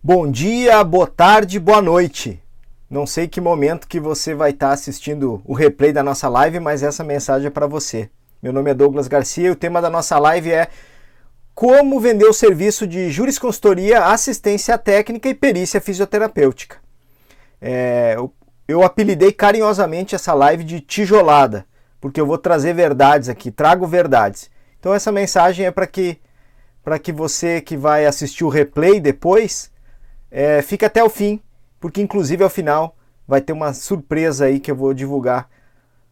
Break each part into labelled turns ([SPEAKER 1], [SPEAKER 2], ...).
[SPEAKER 1] Bom dia, boa tarde, boa noite. Não sei que momento que você vai estar assistindo o replay da nossa live, mas essa mensagem é para você. Meu nome é Douglas Garcia e o tema da nossa live é como vender o serviço de jurisconsultoria, assistência técnica e perícia fisioterapêutica. É, eu, eu apelidei carinhosamente essa live de tijolada, porque eu vou trazer verdades aqui, trago verdades. Então essa mensagem é para que para que você que vai assistir o replay depois é, fique até o fim, porque inclusive ao final vai ter uma surpresa aí que eu vou divulgar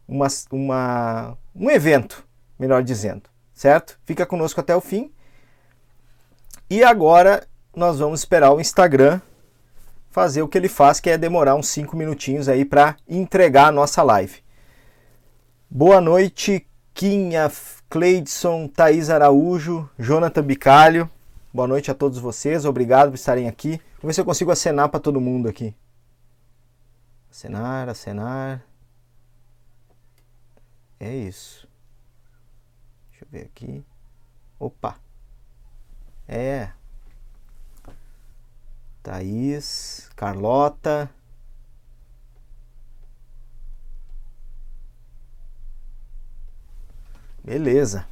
[SPEAKER 1] uma, uma, um evento, melhor dizendo, certo? Fica conosco até o fim. E agora nós vamos esperar o Instagram fazer o que ele faz, que é demorar uns 5 minutinhos aí para entregar a nossa live. Boa noite, Quinha, Cleidson, Thaís Araújo, Jonathan Bicalho. Boa noite a todos vocês, obrigado por estarem aqui. Vou ver se eu consigo acenar para todo mundo aqui. Acenar, acenar. É isso. Deixa eu ver aqui. Opa. É. Thaís, Carlota. Beleza.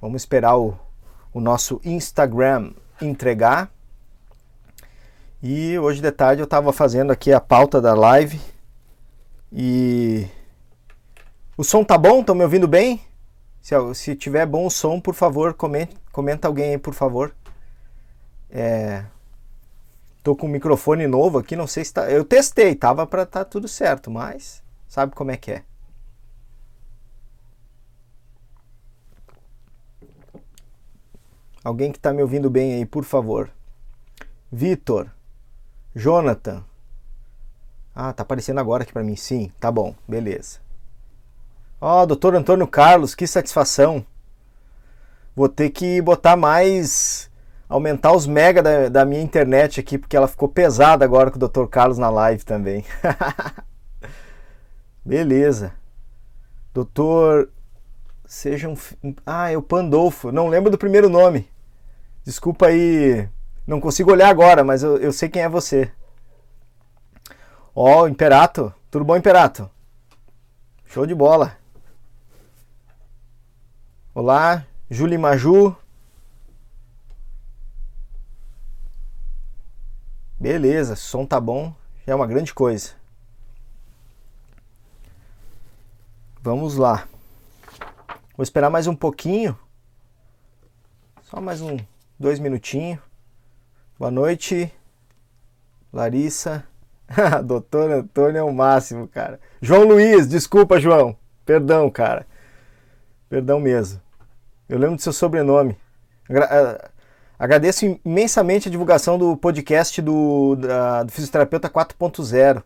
[SPEAKER 1] Vamos esperar o, o nosso Instagram entregar. E hoje de tarde eu estava fazendo aqui a pauta da live. E o som tá bom? Estão me ouvindo bem? Se, se tiver bom o som, por favor, comente, comenta alguém aí, por favor. É, tô com um microfone novo aqui, não sei se tá. Eu testei, tava para tá tudo certo, mas sabe como é que é. Alguém que está me ouvindo bem aí, por favor. Vitor, Jonathan. Ah, tá aparecendo agora aqui para mim. Sim, tá bom, beleza. Ó, oh, doutor Antônio Carlos, que satisfação. Vou ter que botar mais. aumentar os mega da, da minha internet aqui, porque ela ficou pesada agora com o doutor Carlos na live também. Beleza. Doutor. Seja um. Ah, é o Pandolfo. Não lembro do primeiro nome. Desculpa aí. Não consigo olhar agora, mas eu, eu sei quem é você. Ó, oh, Imperato. Tudo bom, Imperato? Show de bola. Olá, Julie Maju. Beleza, som tá bom, já é uma grande coisa. Vamos lá. Vou esperar mais um pouquinho. Só mais um, dois minutinhos. Boa noite, Larissa. Doutor Antônio é o máximo, cara. João Luiz, desculpa, João. Perdão, cara. Perdão mesmo. Eu lembro do seu sobrenome. Eh, agradeço imensamente a divulgação do podcast do, da, do Fisioterapeuta 4.0.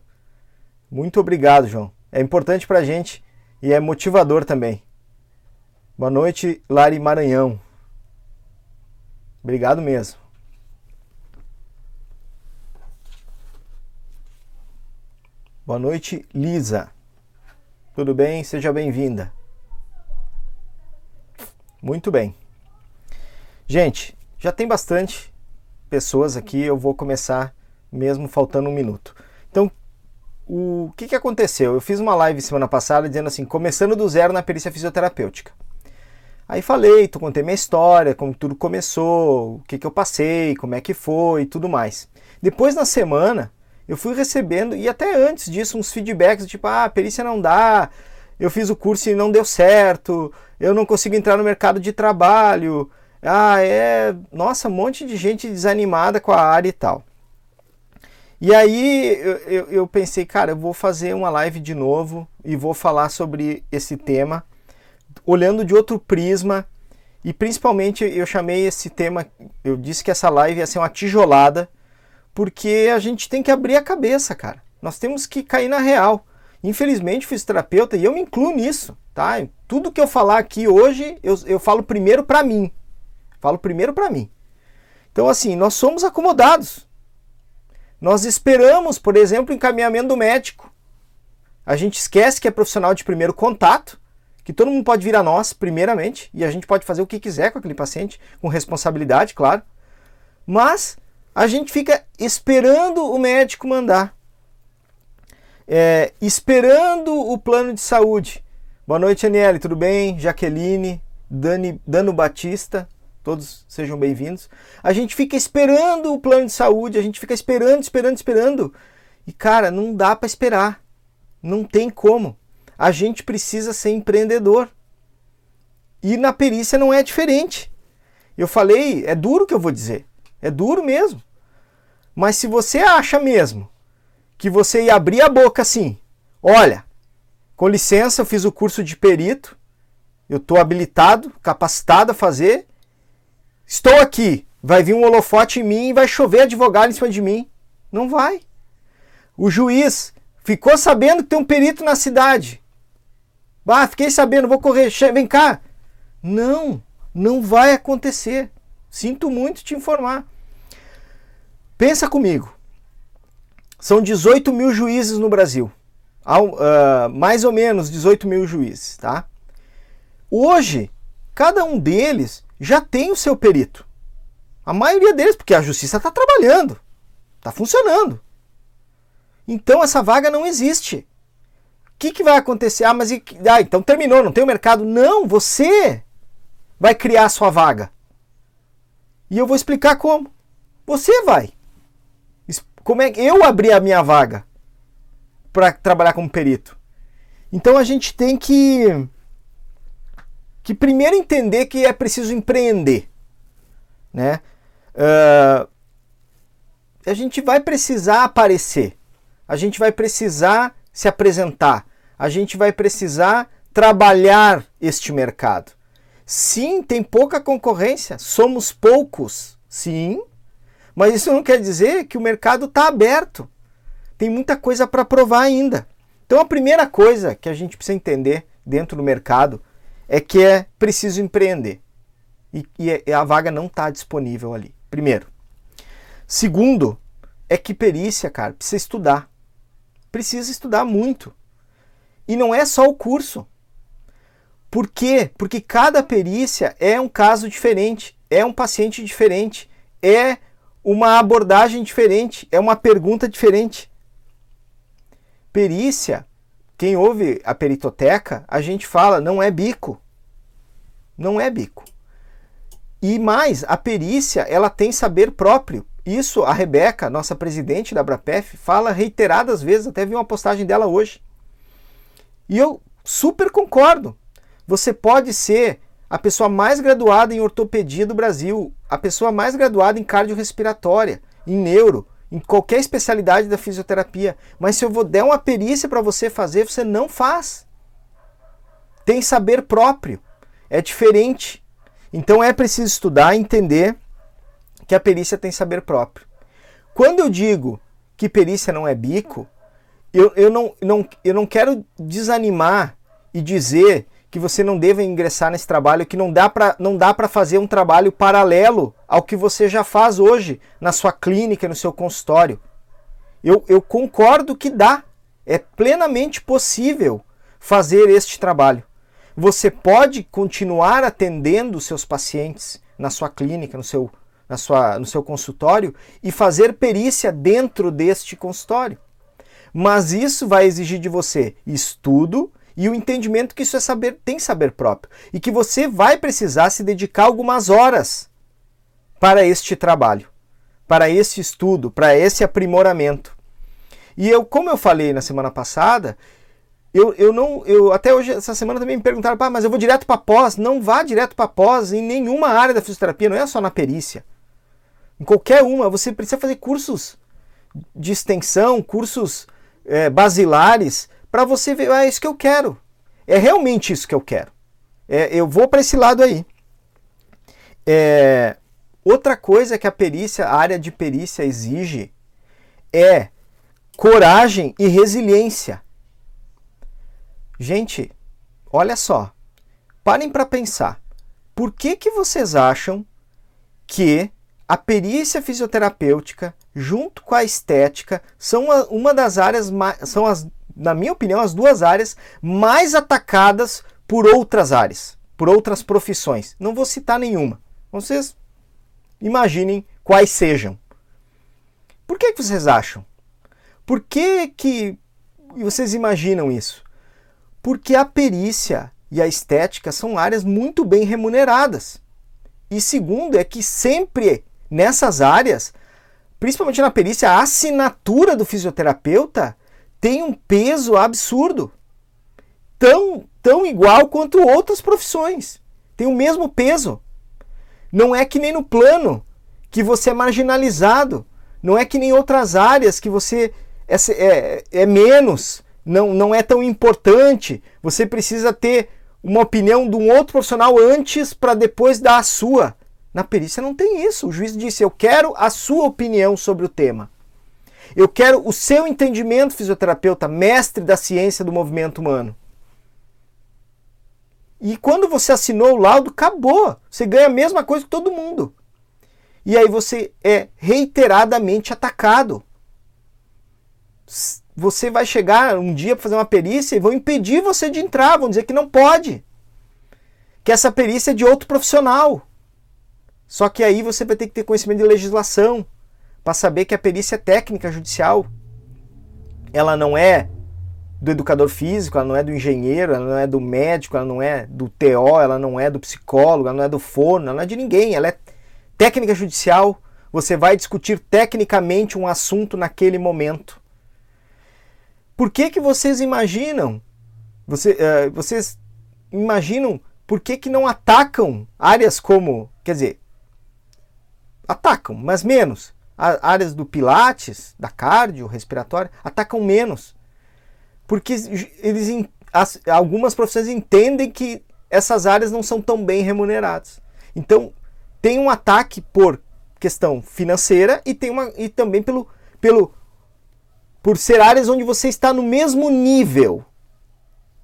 [SPEAKER 1] Muito obrigado, João. É importante pra gente e é motivador também. Boa noite, Lari Maranhão. Obrigado mesmo. Boa noite, Lisa. Tudo bem? Seja bem-vinda. Muito bem. Gente, já tem bastante pessoas aqui, eu vou começar mesmo faltando um minuto. Então, o que, que aconteceu? Eu fiz uma live semana passada dizendo assim, começando do zero na perícia fisioterapêutica. Aí falei, tu contei minha história, como tudo começou, o que, que eu passei, como é que foi e tudo mais. Depois na semana, eu fui recebendo, e até antes disso, uns feedbacks, tipo, ah, perícia não dá, eu fiz o curso e não deu certo, eu não consigo entrar no mercado de trabalho. Ah, é. Nossa, um monte de gente desanimada com a área e tal. E aí eu, eu, eu, pensei, cara, eu vou fazer uma live de novo e vou falar sobre esse tema, olhando de outro prisma. E principalmente eu chamei esse tema, eu disse que essa live ia ser uma tijolada, porque a gente tem que abrir a cabeça, cara. Nós temos que cair na real. Infelizmente, fisioterapeuta, e eu me incluo nisso, tá? Tudo que eu falar aqui hoje, eu, eu falo primeiro para mim. Falo primeiro para mim. Então, assim, nós somos acomodados. Nós esperamos, por exemplo, o encaminhamento do médico. A gente esquece que é profissional de primeiro contato, que todo mundo pode vir a nós, primeiramente, e a gente pode fazer o que quiser com aquele paciente, com responsabilidade, claro. Mas A gente fica esperando o médico mandar, é, esperando o plano de saúde. Boa noite, Aniele, tudo bem? Jaqueline, Dani, Dano Batista, todos sejam bem-vindos. A gente fica esperando o plano de saúde, a gente fica esperando, esperando, esperando. E cara, não dá para esperar. Não tem como. A gente precisa ser empreendedor. E na perícia não é diferente. Eu falei, é duro que eu vou dizer. É duro mesmo. Mas se você acha mesmo que você ia abrir a boca assim, olha, com licença, eu fiz o curso de perito, eu estou habilitado, capacitado a fazer, estou aqui, vai vir um holofote em mim e vai chover advogado em cima de mim. Não vai. O juiz ficou sabendo que tem um perito na cidade. Ah, fiquei sabendo, vou correr, vem cá. Não, não vai acontecer. Sinto muito te informar. Pensa comigo. São 18 mil juízes no Brasil. Uh, mais ou menos 18 mil juízes, tá? Hoje, cada um deles já tem o seu perito. A maioria deles, porque a justiça está trabalhando, está funcionando. Então essa vaga não existe. Que, que vai acontecer? Ah, mas ah, então terminou, não tem o mercado. Não, você vai criar a sua vaga. E eu vou explicar como. Você vai. Como é que eu abri a minha vaga para trabalhar como perito? Então a gente tem que que primeiro entender que é preciso empreender, né? Uh, a gente vai precisar aparecer, a gente vai precisar se apresentar, a gente vai precisar trabalhar este mercado. Sim, tem pouca concorrência, somos poucos, sim, mas isso não quer dizer que o mercado está aberto. Tem muita coisa para provar ainda. Então a primeira coisa que a gente precisa entender dentro do mercado é que é preciso empreender. E, e a vaga não está disponível ali. Primeiro. Segundo, é que perícia, cara, precisa estudar. Precisa estudar muito. E não é só o curso. Por quê? Porque cada perícia é um caso diferente, é um paciente diferente, é uma abordagem diferente, é uma pergunta diferente. Perícia, quem ouve a peritoteca, a gente fala, não é bico. Não é bico. E mais, a perícia, ela tem saber próprio. Isso a Rebeca, nossa presidente da Abrapef, fala reiteradas vezes, até vi uma postagem dela hoje. E eu super concordo. Você pode ser a pessoa mais graduada em ortopedia do Brasil, a pessoa mais graduada em cardiorrespiratória, em neuro, em qualquer especialidade da fisioterapia. Mas se eu vou der uma perícia para você fazer, você não faz. Tem saber próprio. É diferente. Então é preciso estudar e entender que a perícia tem saber próprio. Quando eu digo que perícia não é bico, eu, eu, não, não, eu não quero desanimar e dizer que você não deva ingressar nesse trabalho, que não dá para fazer um trabalho paralelo ao que você já faz hoje na sua clínica, no seu consultório. Eu, eu concordo que dá, é plenamente possível fazer este trabalho. Você pode continuar atendendo seus pacientes na sua clínica, no seu, na sua, no seu consultório e fazer perícia dentro deste consultório. Mas isso vai exigir de você estudo, e o entendimento que isso é saber, tem saber próprio e que você vai precisar se dedicar algumas horas para este trabalho, para esse estudo, para esse aprimoramento. E eu, como eu falei na semana passada, eu, eu não, eu até hoje essa semana também me perguntaram, ah, mas eu vou direto para pós? Não vá direto para pós em nenhuma área da fisioterapia, não é só na perícia. Em qualquer uma, você precisa fazer cursos de extensão, cursos é, basilares para você ver, ah, é isso que eu quero. É realmente isso que eu quero. É, eu vou para esse lado aí. É, outra coisa que a perícia, a área de perícia exige é coragem e resiliência. Gente, olha só. Parem para pensar. Por que, que vocês acham que a perícia fisioterapêutica, junto com a estética, são uma das áreas são as na minha opinião, as duas áreas mais atacadas por outras áreas, por outras profissões. Não vou citar nenhuma. Vocês imaginem quais sejam. Por que, que vocês acham? Por que, que vocês imaginam isso? Porque a perícia e a estética são áreas muito bem remuneradas. E segundo é que sempre nessas áreas, principalmente na perícia, a assinatura do fisioterapeuta tem um peso absurdo. Tão, tão igual quanto outras profissões. Tem o mesmo peso. Não é que nem no plano que você é marginalizado. Não é que nem outras áreas que você é, é, é menos, não, não é tão importante. Você precisa ter uma opinião de um outro profissional antes para depois dar a sua. Na perícia não tem isso. O juiz disse: Eu quero a sua opinião sobre o tema. Eu quero o seu entendimento, fisioterapeuta, mestre da ciência do movimento humano. E quando você assinou o laudo, acabou. Você ganha a mesma coisa que todo mundo. E aí você é reiteradamente atacado. Você vai chegar um dia para fazer uma perícia e vão impedir você de entrar, vão dizer que não pode. Que essa perícia é de outro profissional. Só que aí você vai ter que ter conhecimento de legislação para saber que a perícia técnica judicial ela não é do educador físico, ela não é do engenheiro, ela não é do médico, ela não é do TO, ela não é do psicólogo, ela não é do fono, ela não é de ninguém, ela é técnica judicial. Você vai discutir tecnicamente um assunto naquele momento. Por que que vocês imaginam? Você, uh, vocês imaginam por que, que não atacam áreas como, quer dizer, atacam, mas menos. áreas do pilates, da cardio, respiratória, atacam menos porque eles, as, algumas profissões entendem que essas áreas não são tão bem remuneradas. Então, tem um ataque por questão financeira e tem uma e também pelo, pelo por ser áreas onde você está no mesmo nível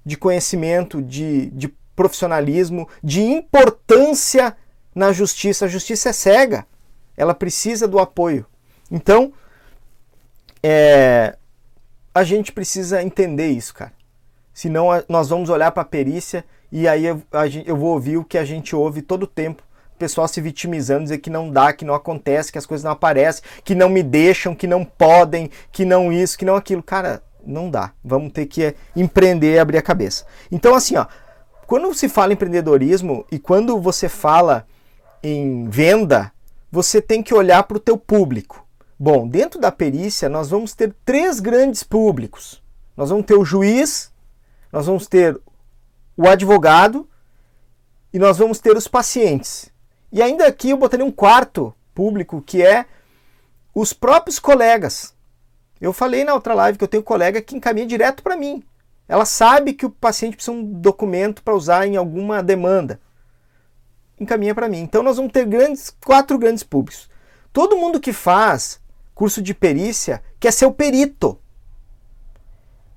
[SPEAKER 1] de conhecimento, de, de profissionalismo, de importância na justiça. A justiça é cega, ela precisa do apoio. Então, é, a gente precisa entender isso, cara. Senão nós vamos olhar para a perícia e aí eu, eu vou ouvir o que a gente ouve todo o tempo. O pessoal se vitimizando, dizer que não dá, que não acontece, que as coisas não aparecem, que não me deixam, que não podem, que não isso, que não aquilo. Cara, não dá. Vamos ter que empreender e abrir a cabeça. Então, assim, ó, quando se fala em empreendedorismo e quando você fala em venda, você tem que olhar para o teu público. Bom, dentro da perícia nós vamos ter três grandes públicos. Nós vamos ter o juiz, nós vamos ter o advogado e nós vamos ter os pacientes. E ainda aqui eu botaria um quarto público que é os próprios colegas. Eu falei na outra live que eu tenho colega que encaminha direto para mim. Ela sabe que o paciente precisa de um documento para usar em alguma demanda. Encaminha para mim. Então nós vamos ter grandes, quatro grandes públicos. Todo mundo que faz curso de perícia quer ser o perito.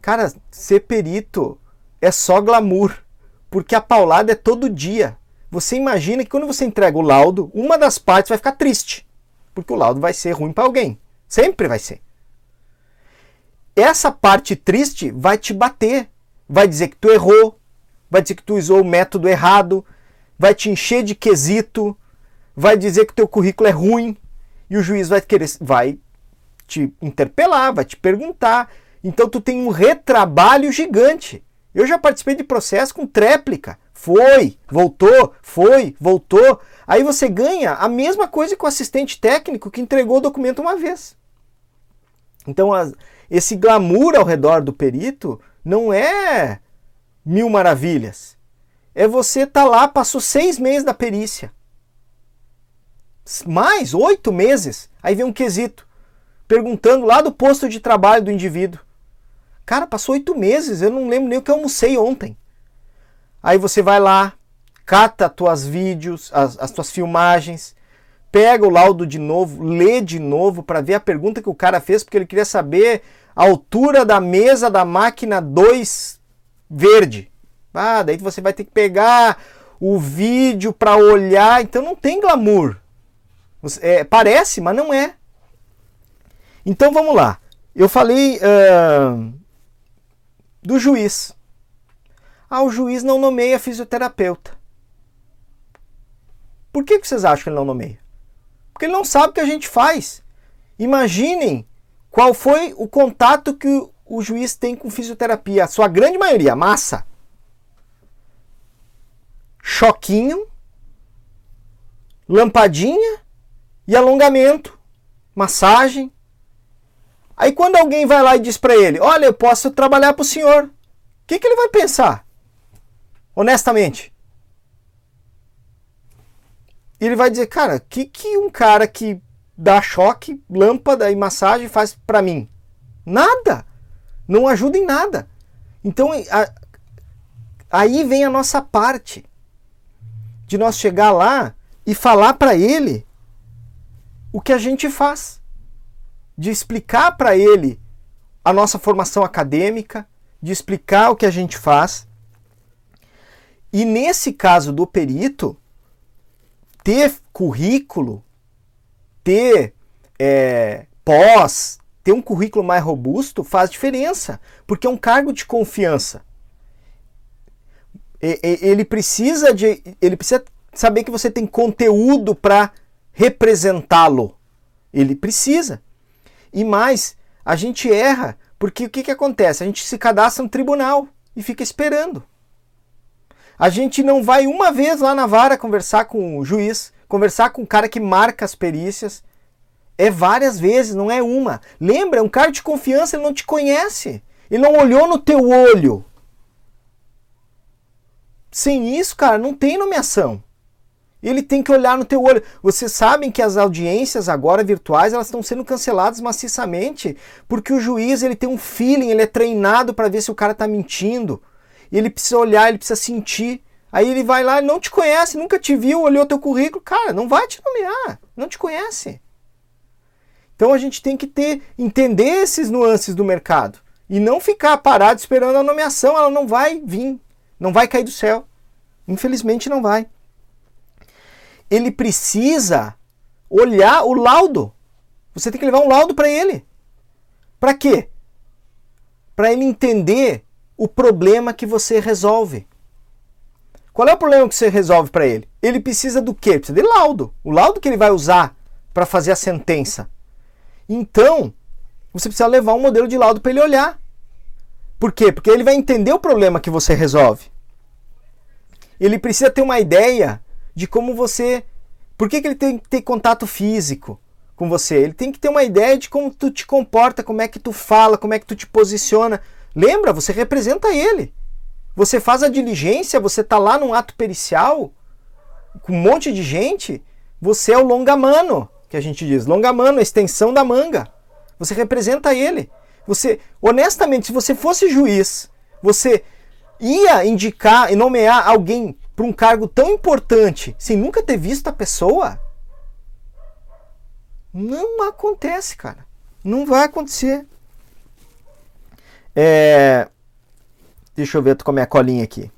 [SPEAKER 1] Cara, ser perito é só glamour, porque a paulada é todo dia. Você imagina que quando você entrega o laudo, uma das partes vai ficar triste, porque o laudo vai ser ruim para alguém. Sempre vai ser. Essa parte triste vai te bater, vai dizer que tu errou, vai dizer que tu usou o método errado, vai te encher de quesito, vai dizer que o teu currículo é ruim e o juiz vai querer vai te interpelar, vai te perguntar. Então tu tem um retrabalho gigante. Eu já participei de processo com tréplica. Foi, voltou, foi, voltou. Aí você ganha a mesma coisa que o assistente técnico que entregou o documento uma vez. Então esse glamour ao redor do perito não é mil maravilhas. É você tá lá, passou seis meses da perícia. Mais, oito meses. Aí vem um quesito perguntando lá do posto de trabalho do indivíduo. Cara, passou oito meses, eu não lembro nem o que eu almocei ontem. Aí você vai lá, cata as tuas vídeos, as, as tuas filmagens, pega o laudo de novo, lê de novo para ver a pergunta que o cara fez, porque ele queria saber a altura da mesa da máquina 2 verde. Ah, daí você vai ter que pegar o vídeo para olhar, então não tem glamour. É, parece, mas não é. Então vamos lá. Eu falei uh, do juiz. Ah, o juiz não nomeia fisioterapeuta. Por que vocês acham que ele não nomeia? Porque ele não sabe o que a gente faz. Imaginem qual foi o contato que o juiz tem com fisioterapia, a sua grande maioria, massa. Choquinho, lampadinha e alongamento, massagem. Aí quando alguém vai lá e diz para ele, olha, eu posso trabalhar para o senhor, o que, que ele vai pensar? Honestamente. Ele vai dizer, cara, o que, que um cara que dá choque, lâmpada e massagem faz para mim? Nada. Não ajuda em nada. Então a, aí vem a nossa parte de nós chegar lá e falar para ele o que a gente faz de explicar para ele a nossa formação acadêmica, de explicar o que a gente faz. E nesse caso do perito, ter currículo, ter é, pós, ter um currículo mais robusto faz diferença, porque é um cargo de confiança. Ele precisa de, ele precisa saber que você tem conteúdo para representá-lo. Ele precisa. E mais, a gente erra, porque o que, que acontece? A gente se cadastra no tribunal e fica esperando. A gente não vai uma vez lá na vara conversar com o juiz, conversar com o cara que marca as perícias. É várias vezes, não é uma. Lembra, um cara de confiança, ele não te conhece. Ele não olhou no teu olho. Sem isso, cara, não tem nomeação. Ele tem que olhar no teu olho. Vocês sabem que as audiências agora virtuais elas estão sendo canceladas maciçamente porque o juiz ele tem um feeling, ele é treinado para ver se o cara está mentindo. Ele precisa olhar, ele precisa sentir. Aí ele vai lá, não te conhece, nunca te viu, olhou teu currículo, cara, não vai te nomear, não te conhece. Então a gente tem que ter entender esses nuances do mercado e não ficar parado esperando a nomeação, ela não vai vir, não vai cair do céu. Infelizmente não vai ele precisa olhar o laudo. Você tem que levar um laudo para ele. Para quê? Para ele entender o problema que você resolve. Qual é o problema que você resolve para ele? Ele precisa do quê? Precisa de laudo. O laudo que ele vai usar para fazer a sentença. Então, você precisa levar um modelo de laudo para ele olhar. Por quê? Porque ele vai entender o problema que você resolve. Ele precisa ter uma ideia de como você. Por que, que ele tem que ter contato físico com você? Ele tem que ter uma ideia de como tu te comporta, como é que tu fala, como é que tu te posiciona. Lembra, você representa ele. Você faz a diligência, você tá lá num ato pericial com um monte de gente, você é o longamano, que a gente diz. Longamano, a extensão da manga. Você representa ele. Você, honestamente, se você fosse juiz, você ia indicar e nomear alguém para um cargo tão importante sem nunca ter visto a pessoa? Não acontece, cara. Não vai acontecer. É... Deixa eu ver com a minha colinha aqui.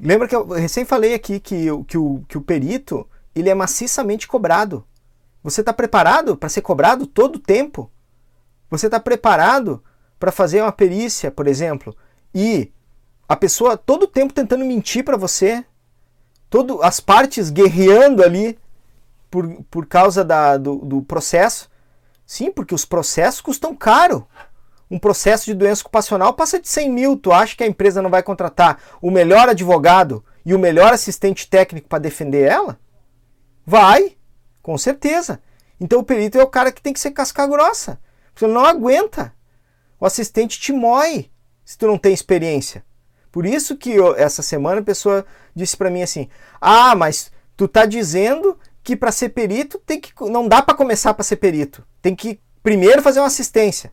[SPEAKER 1] Lembra que eu recém falei aqui que, que, o, que o perito ele é maciçamente cobrado. Você está preparado para ser cobrado todo o tempo? Você está preparado para fazer uma perícia, por exemplo, e a pessoa todo o tempo tentando mentir para você, todo, as partes guerreando ali por, por causa da, do, do processo. Sim, porque os processos custam caro. Um processo de doença ocupacional passa de 100 mil. Tu acha que a empresa não vai contratar o melhor advogado e o melhor assistente técnico para defender ela? Vai, com certeza. Então o perito é o cara que tem que ser casca grossa. Você não aguenta. O assistente te moe se tu não tem experiência. Por isso que eu, essa semana a pessoa disse para mim assim: "Ah, mas tu tá dizendo que para ser perito tem que não dá para começar para ser perito. Tem que primeiro fazer uma assistência".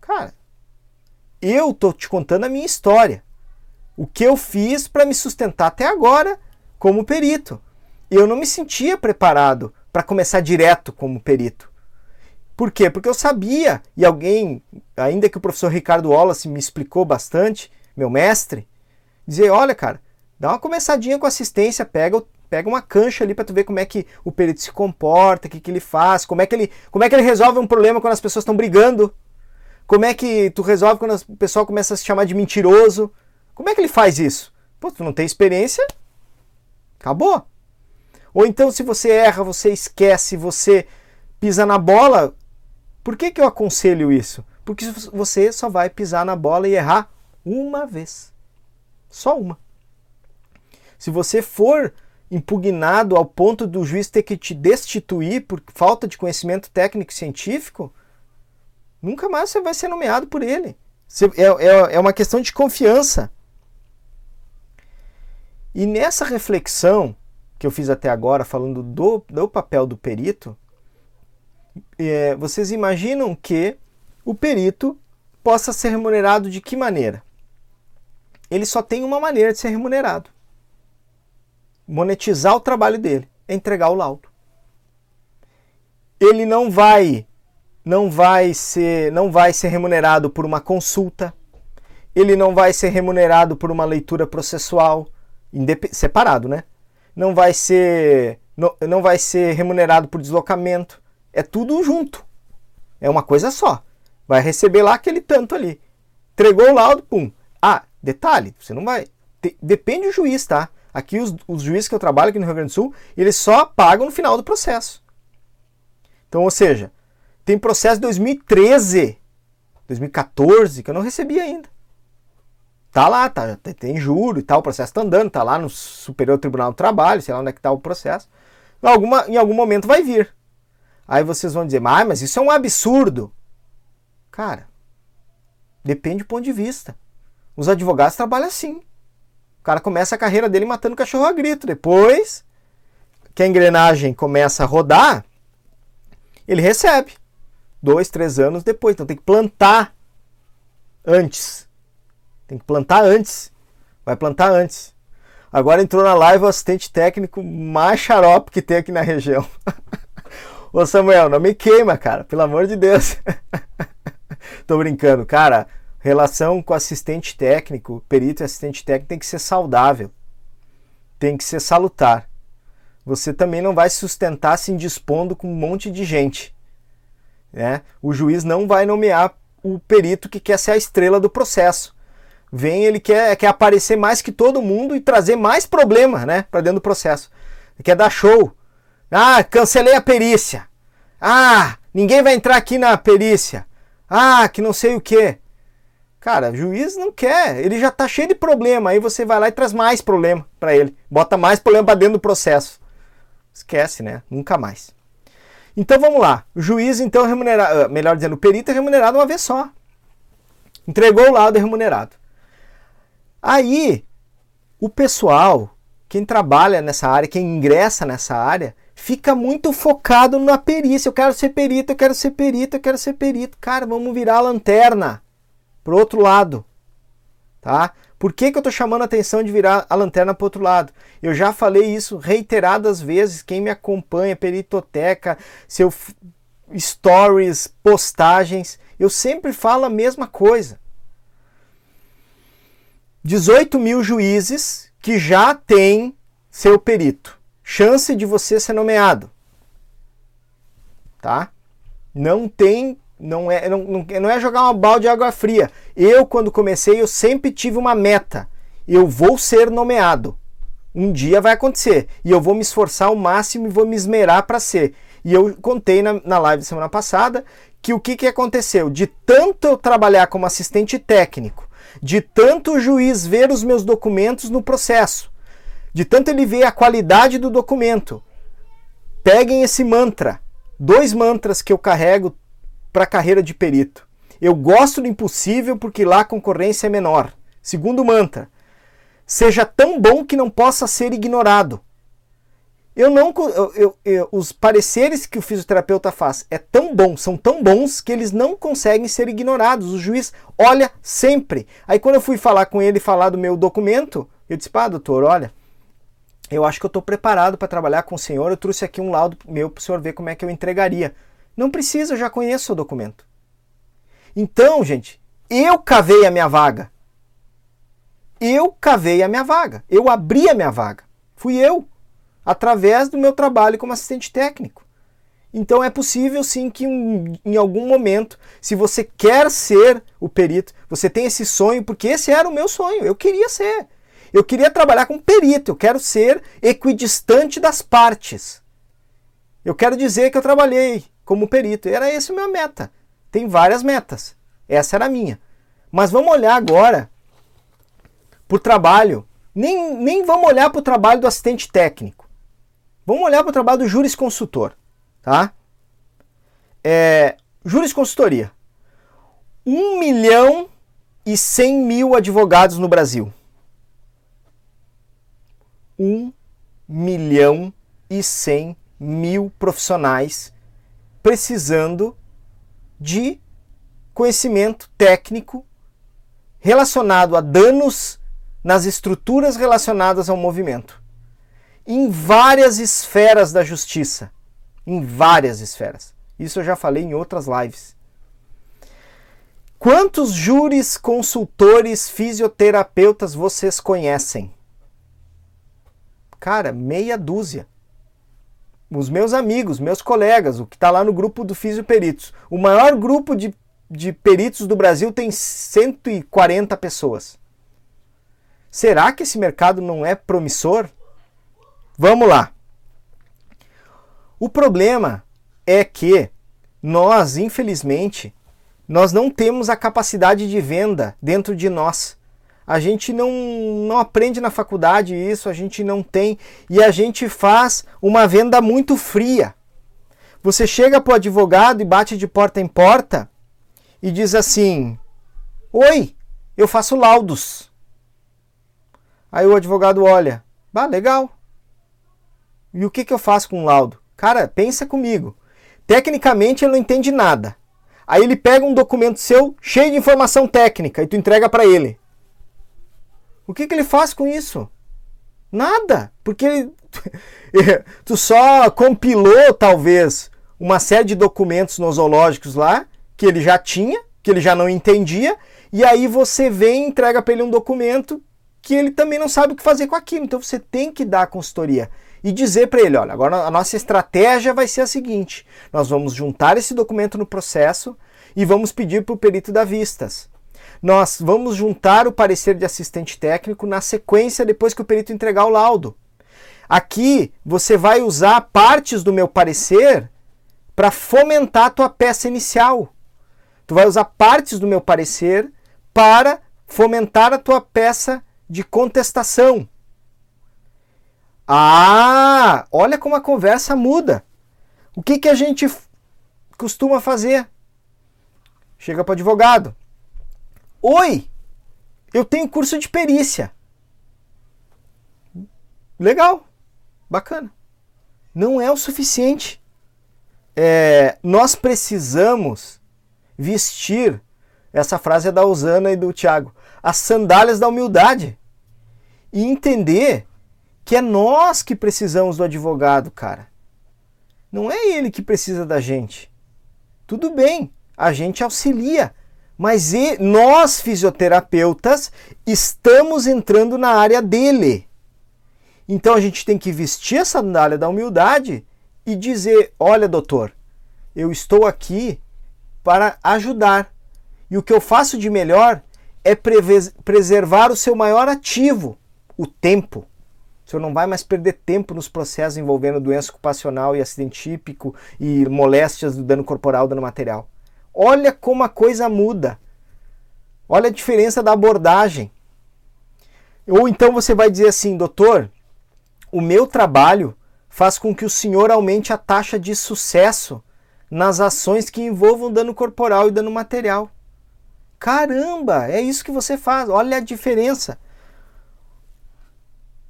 [SPEAKER 1] Cara, eu tô te contando a minha história. O que eu fiz para me sustentar até agora como perito. Eu não me sentia preparado para começar direto como perito. Por quê? Porque eu sabia, e alguém, ainda que o professor Ricardo Wallace me explicou bastante, meu mestre, dizer, olha, cara, dá uma começadinha com assistência, pega, pega uma cancha ali para tu ver como é que o perito se comporta, o que, que ele faz, como é que ele, como é que ele resolve um problema quando as pessoas estão brigando, como é que tu resolve quando o pessoal começa a se chamar de mentiroso, como é que ele faz isso? Pô, tu não tem experiência, acabou. Ou então, se você erra, você esquece, você pisa na bola, por que, que eu aconselho isso? Porque você só vai pisar na bola e errar uma vez. Só uma. Se você for impugnado ao ponto do juiz ter que te destituir por falta de conhecimento técnico e científico, nunca mais você vai ser nomeado por ele. É, é, é uma questão de confiança. E nessa reflexão que eu fiz até agora, falando do, do papel do perito, é, vocês imaginam que o perito possa ser remunerado de que maneira? Ele só tem uma maneira de ser remunerado: monetizar o trabalho dele, é entregar o laudo. Ele não vai não vai ser não vai ser remunerado por uma consulta. Ele não vai ser remunerado por uma leitura processual separado, né? Não vai ser não, não vai ser remunerado por deslocamento. É tudo junto. É uma coisa só. Vai receber lá aquele tanto ali. Entregou o laudo, pum. Ah, detalhe, você não vai. depende do juiz, tá? Aqui os, os juízes que eu trabalho aqui no Rio Grande do Sul, eles só pagam no final do processo. Então, ou seja, tem processo de 2013, 2014 que eu não recebi ainda. Tá lá, tá, tem juro e tal, o processo tá andando, tá lá no Superior Tribunal do Trabalho, sei lá onde é que tá o processo. Em, alguma, em algum momento vai vir. Aí vocês vão dizer, ah, mas isso é um absurdo. Cara, depende do ponto de vista. Os advogados trabalham assim. O cara começa a carreira dele matando cachorro a grito. Depois que a engrenagem começa a rodar, ele recebe. Dois, três anos depois. Então tem que plantar antes. Tem que plantar antes. Vai plantar antes. Agora entrou na live o assistente técnico mais xarope que tem aqui na região. Ô Samuel, não me queima, cara, pelo amor de Deus. Tô brincando, cara. Relação com assistente técnico, perito e assistente técnico tem que ser saudável. Tem que ser salutar. Você também não vai sustentar se indispondo com um monte de gente. Né? O juiz não vai nomear o perito que quer ser a estrela do processo. Vem, ele quer, quer aparecer mais que todo mundo e trazer mais problema né, para dentro do processo. Ele quer dar show. Ah, cancelei a perícia. Ah, ninguém vai entrar aqui na perícia. Ah, que não sei o que. Cara, o juiz não quer, ele já tá cheio de problema, aí você vai lá e traz mais problema para ele, bota mais problema para dentro do processo. Esquece, né? Nunca mais. Então vamos lá. O juiz então remunerado, ah, melhor dizendo, o perito é remunerado uma vez só. Entregou o laudo é remunerado. Aí, o pessoal quem trabalha nessa área, quem ingressa nessa área, fica muito focado na perícia. Eu quero ser perito, eu quero ser perito, eu quero ser perito. Cara, vamos virar a lanterna pro outro lado. Tá? Por que, que eu estou chamando a atenção de virar a lanterna para outro lado? Eu já falei isso reiteradas vezes. Quem me acompanha, Peritoteca, seu stories, postagens, eu sempre falo a mesma coisa. 18 mil juízes que já tem seu perito. Chance de você ser nomeado. Tá? Não tem, não é, não, não é jogar uma balde de água fria. Eu, quando comecei, eu sempre tive uma meta. Eu vou ser nomeado. Um dia vai acontecer. E eu vou me esforçar ao máximo e vou me esmerar para ser. E eu contei na, na live semana passada que o que, que aconteceu? De tanto eu trabalhar como assistente técnico de tanto o juiz ver os meus documentos no processo, de tanto ele ver a qualidade do documento. Peguem esse mantra, dois mantras que eu carrego para a carreira de perito. Eu gosto do impossível porque lá a concorrência é menor. Segundo mantra, seja tão bom que não possa ser ignorado. Eu não, eu, eu, eu, os pareceres que o fisioterapeuta faz é tão bom, são tão bons que eles não conseguem ser ignorados. O juiz olha sempre. Aí quando eu fui falar com ele, falar do meu documento, eu disse: "Pá, doutor, olha, eu acho que eu estou preparado para trabalhar com o senhor. Eu trouxe aqui um laudo meu para o senhor ver como é que eu entregaria. Não precisa, eu já conheço o documento. Então, gente, eu cavei a minha vaga. Eu cavei a minha vaga. Eu abri a minha vaga. Fui eu através do meu trabalho como assistente técnico. Então é possível sim que em algum momento, se você quer ser o perito, você tem esse sonho, porque esse era o meu sonho, eu queria ser. Eu queria trabalhar como perito, eu quero ser equidistante das partes. Eu quero dizer que eu trabalhei como perito. Era essa a minha meta. Tem várias metas. Essa era a minha. Mas vamos olhar agora para o trabalho. Nem, nem vamos olhar para o trabalho do assistente técnico. Vamos olhar para o trabalho do jurisconsultor. Tá? É, jurisconsultoria. 1 milhão e 100 mil advogados no Brasil. 1 milhão e 100 mil profissionais precisando de conhecimento técnico relacionado a danos nas estruturas relacionadas ao movimento. Em várias esferas da justiça. Em várias esferas. Isso eu já falei em outras lives. Quantos júris, consultores, fisioterapeutas vocês conhecem? Cara, meia dúzia. Os meus amigos, meus colegas, o que está lá no grupo do Fisioperitos. O maior grupo de, de peritos do Brasil tem 140 pessoas. Será que esse mercado não é promissor? Vamos lá. O problema é que nós, infelizmente, nós não temos a capacidade de venda dentro de nós. A gente não, não aprende na faculdade isso, a gente não tem, e a gente faz uma venda muito fria. Você chega para o advogado e bate de porta em porta e diz assim: Oi, eu faço laudos. Aí o advogado olha: Bah, legal. E o que, que eu faço com o laudo? Cara, pensa comigo. Tecnicamente ele não entende nada. Aí ele pega um documento seu cheio de informação técnica e tu entrega para ele. O que, que ele faz com isso? Nada, porque ele, tu só compilou talvez uma série de documentos nosológicos lá que ele já tinha, que ele já não entendia, e aí você vem e entrega para ele um documento que ele também não sabe o que fazer com aquilo. Então você tem que dar a consultoria e dizer para ele, olha, agora a nossa estratégia vai ser a seguinte: nós vamos juntar esse documento no processo e vamos pedir para o perito dar vistas. Nós vamos juntar o parecer de assistente técnico na sequência depois que o perito entregar o laudo. Aqui você vai usar partes do meu parecer para fomentar a tua peça inicial. Tu vai usar partes do meu parecer para fomentar a tua peça de contestação. Ah, olha como a conversa muda. O que, que a gente costuma fazer? Chega para o advogado. Oi, eu tenho curso de perícia. Legal, bacana. Não é o suficiente. É, nós precisamos vestir, essa frase é da Usana e do Tiago, as sandálias da humildade. E entender que é nós que precisamos do advogado, cara. Não é ele que precisa da gente. Tudo bem, a gente auxilia, mas e nós fisioterapeutas estamos entrando na área dele. Então a gente tem que vestir a sandália da humildade e dizer: olha, doutor, eu estou aqui para ajudar. E o que eu faço de melhor é preservar o seu maior ativo, o tempo. O senhor não vai mais perder tempo nos processos envolvendo doença ocupacional e acidente típico e moléstias do dano corporal, dano material. Olha como a coisa muda. Olha a diferença da abordagem. Ou então você vai dizer assim, doutor, o meu trabalho faz com que o senhor aumente a taxa de sucesso nas ações que envolvam dano corporal e dano material. Caramba, é isso que você faz. Olha a diferença.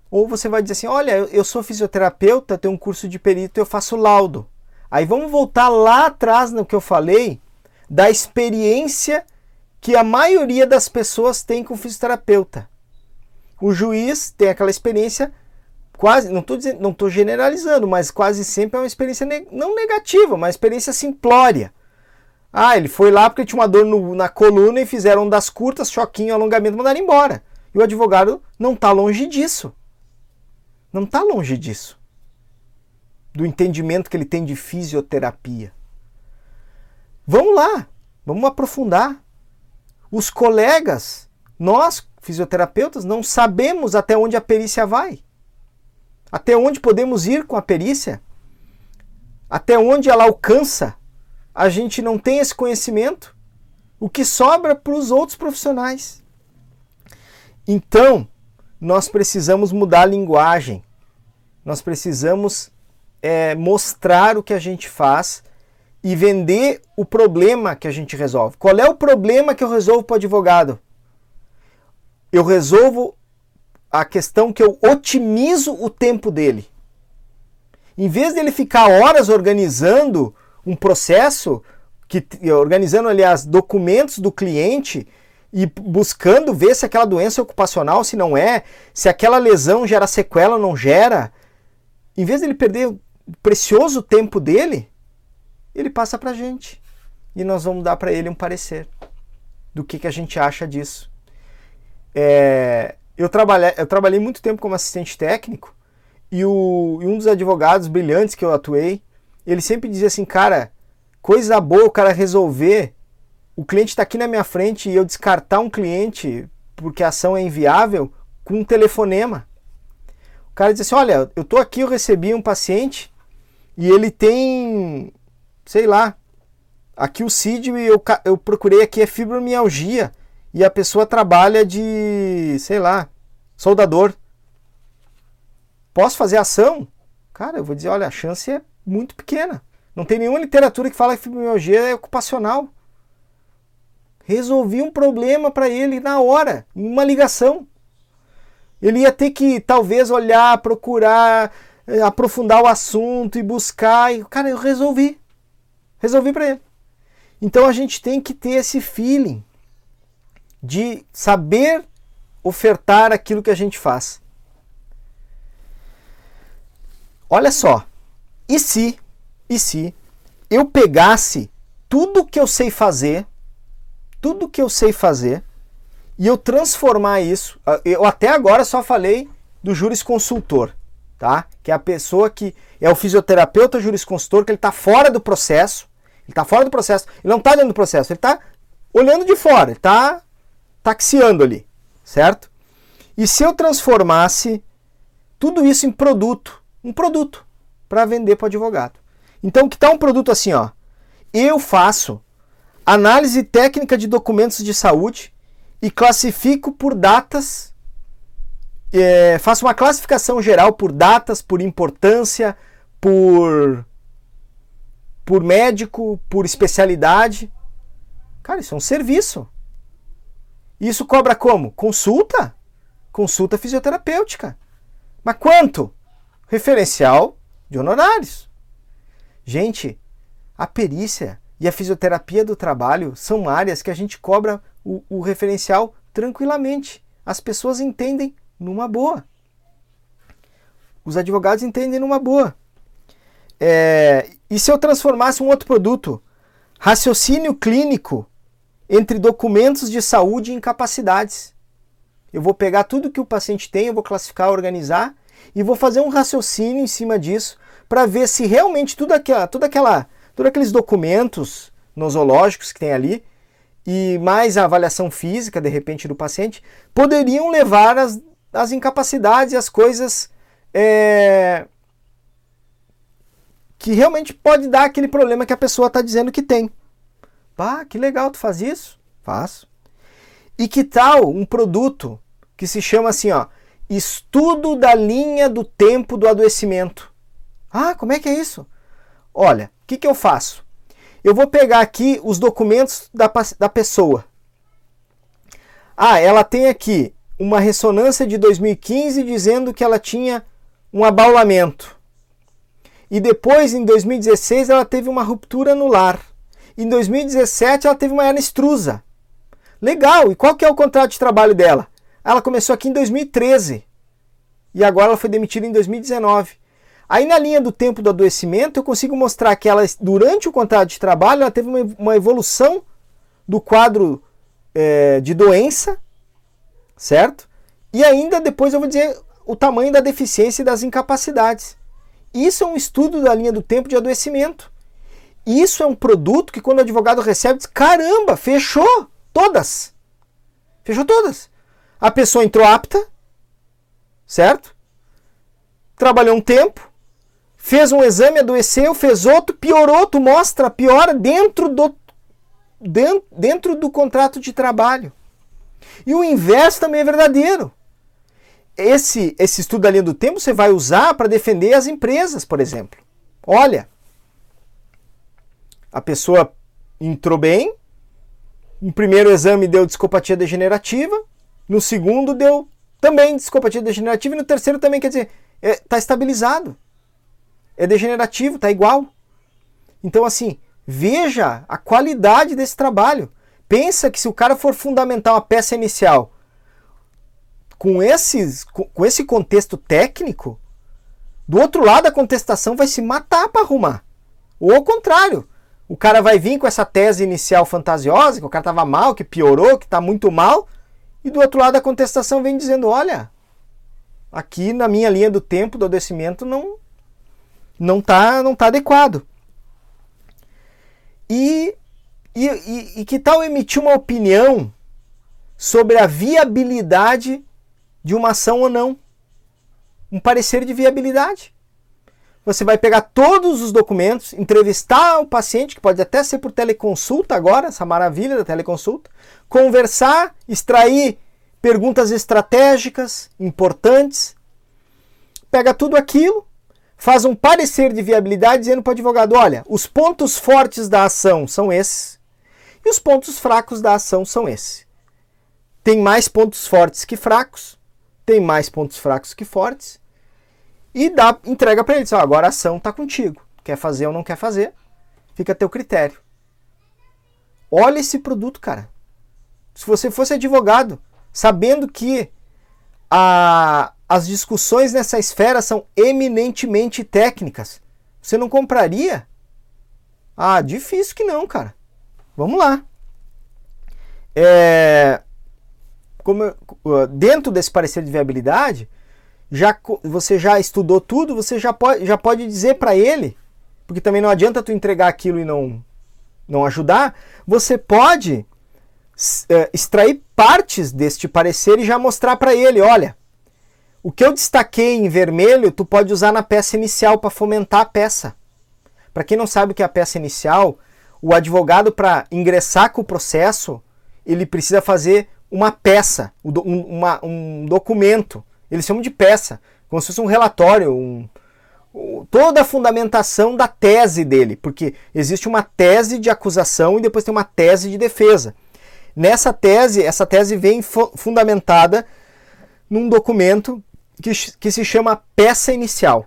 [SPEAKER 1] Ou você vai dizer assim: olha, eu sou fisioterapeuta, tenho um curso de perito, eu faço laudo. Aí vamos voltar lá atrás no que eu falei da experiência que a maioria das pessoas tem com fisioterapeuta. O juiz tem aquela experiência quase, não estou não generalizando, mas quase sempre é uma experiência não negativa, uma experiência simplória. Ah, ele foi lá porque tinha uma dor no, na coluna e fizeram das curtas, choquinho, alongamento, mandaram embora. E o advogado não está longe disso. Não está longe disso. Do entendimento que ele tem de fisioterapia. Vamos lá, vamos aprofundar. Os colegas, nós fisioterapeutas, não sabemos até onde a perícia vai. Até onde podemos ir com a perícia? Até onde ela alcança? A gente não tem esse conhecimento. O que sobra para os outros profissionais. Então, nós precisamos mudar a linguagem. Nós precisamos é, mostrar o que a gente faz e vender o problema que a gente resolve. Qual é o problema que eu resolvo para o advogado? Eu resolvo a questão que eu otimizo o tempo dele. Em vez dele ficar horas organizando um processo, que, organizando, aliás, documentos do cliente e buscando ver se aquela doença é ocupacional, se não é, se aquela lesão gera sequela ou não gera, em vez dele perder o precioso tempo dele, ele passa para a gente. E nós vamos dar para ele um parecer do que, que a gente acha disso. É, eu, trabalhei, eu trabalhei muito tempo como assistente técnico e, o, e um dos advogados brilhantes que eu atuei, ele sempre dizia assim, cara, coisa boa o cara resolver, o cliente está aqui na minha frente e eu descartar um cliente porque a ação é inviável com um telefonema. O cara diz assim, olha, eu tô aqui, eu recebi um paciente e ele tem sei lá, aqui o CID eu, eu procurei aqui é fibromialgia e a pessoa trabalha de, sei lá, soldador. Posso fazer ação? Cara, eu vou dizer, olha, a chance é muito pequena. Não tem nenhuma literatura que fala que fibromialgia é ocupacional. Resolvi um problema para ele na hora, em uma ligação. Ele ia ter que talvez olhar, procurar, eh, aprofundar o assunto e buscar. E, cara, eu resolvi. Resolvi para ele. Então a gente tem que ter esse feeling de saber ofertar aquilo que a gente faz. Olha só, e se, e se eu pegasse tudo que eu sei fazer, tudo que eu sei fazer, e eu transformar isso, ah, eu até agora só falei do jurisconsultor, tá? Que é a pessoa que é o fisioterapeuta jurisconsultor, que ele está fora do processo, ele está fora do processo. Ele não está dentro do processo, ele está olhando de fora, ele está taxiando ali, certo? E se eu transformasse tudo isso em produto, um produto para vender para o advogado. Então, que tal um produto assim, ó? Eu faço análise técnica de documentos de saúde e classifico por datas, é, faço uma classificação geral por datas, por importância, por por médico, por especialidade. Cara, isso é um serviço. Isso cobra como? Consulta. Consulta fisioterapêutica. Mas quanto? Referencial de honorários. Gente, a perícia e a fisioterapia do trabalho são áreas que a gente cobra o, o referencial tranquilamente. As pessoas entendem numa boa. Os advogados entendem numa boa. É, e se eu transformasse um outro produto? Raciocínio clínico entre documentos de saúde e incapacidades. Eu vou pegar tudo que o paciente tem, eu vou classificar, organizar e vou fazer um raciocínio em cima disso para ver se realmente tudo aquela, tudo aquela, todos aqueles documentos nosológicos que tem ali e mais a avaliação física de repente do paciente poderiam levar as, as incapacidades e as coisas é, que realmente pode dar aquele problema que a pessoa está dizendo que tem. Pá, que legal, tu faz isso? Faço. E que tal um produto que se chama assim, ó, estudo da linha do tempo do adoecimento. Ah, como é que é isso? Olha, o que, que eu faço? Eu vou pegar aqui os documentos da, da pessoa. Ah, ela tem aqui uma ressonância de 2015 dizendo que ela tinha um abaulamento. E depois, em 2016, ela teve uma ruptura anular. Em 2017, ela teve uma hernia extrusa. Legal! E qual que é o contrato de trabalho dela? Ela começou aqui em 2013 e agora ela foi demitida em 2019. Aí na linha do tempo do adoecimento eu consigo mostrar que ela durante o contrato de trabalho ela teve uma, evolução do quadro é, de doença, certo? E ainda depois eu vou dizer o tamanho da deficiência e das incapacidades. Isso é um estudo da linha do tempo de adoecimento. Isso é um produto que quando o advogado recebe, diz: caramba, fechou todas. Fechou todas. A pessoa entrou apta, certo? Trabalhou um tempo, fez um exame, adoeceu, fez outro, piorou, tu mostra, piora dentro do, dentro, dentro do contrato de trabalho. E o inverso também é verdadeiro. Esse, esse estudo da linha do tempo você vai usar para defender as empresas, por exemplo. Olha, a pessoa entrou bem, no primeiro exame deu discopatia degenerativa, no segundo deu também discopatia degenerativa e no terceiro também, quer dizer, está é, tá estabilizado é degenerativo, tá igual. Então, assim, veja a qualidade desse trabalho. Pensa que se o cara for fundamentar uma peça inicial com, esses, com esse contexto técnico, do outro lado a contestação vai se matar para arrumar. Ou ao contrário, o cara vai vir com essa tese inicial fantasiosa, que o cara estava mal, que piorou, que está muito mal, e do outro lado a contestação vem dizendo: olha, aqui na minha linha do tempo do adoecimento não, não está não tá adequado. E, e, e, e que tal emitir uma opinião sobre a viabilidade de uma ação ou não? Um parecer de viabilidade. Você vai pegar todos os documentos, entrevistar o paciente, que pode até ser por teleconsulta agora, essa maravilha da teleconsulta, conversar, extrair perguntas estratégicas importantes, pega tudo aquilo, faz um parecer de viabilidade dizendo para o advogado: olha, os pontos fortes da ação são esses e os pontos fracos da ação são esses. Tem mais pontos fortes que fracos, tem mais pontos fracos que fortes e dá entrega para ele: diz, agora a ação está contigo. Quer fazer ou não quer fazer? Fica a teu critério. Olha esse produto, cara. Se você fosse advogado, sabendo que a, as discussões nessa esfera são eminentemente técnicas. Você não compraria? Ah, difícil que não, cara. Vamos lá. É, como, dentro desse parecer de viabilidade, já, você já estudou tudo, você já pode, já pode dizer para ele, porque também não adianta tu entregar aquilo e não, não ajudar, você pode é, extrair partes deste parecer e já mostrar para ele, olha, o que eu destaquei em vermelho, tu pode usar na peça inicial para fomentar a peça. Para quem não sabe o que é a peça inicial, o advogado para ingressar com o processo, ele precisa fazer uma peça, um, uma, um documento. Eles chamam de peça, como se fosse um relatório, um, toda a fundamentação da tese dele, porque existe uma tese de acusação e depois tem uma tese de defesa. Nessa tese, essa tese vem fundamentada num documento que, que se chama peça inicial.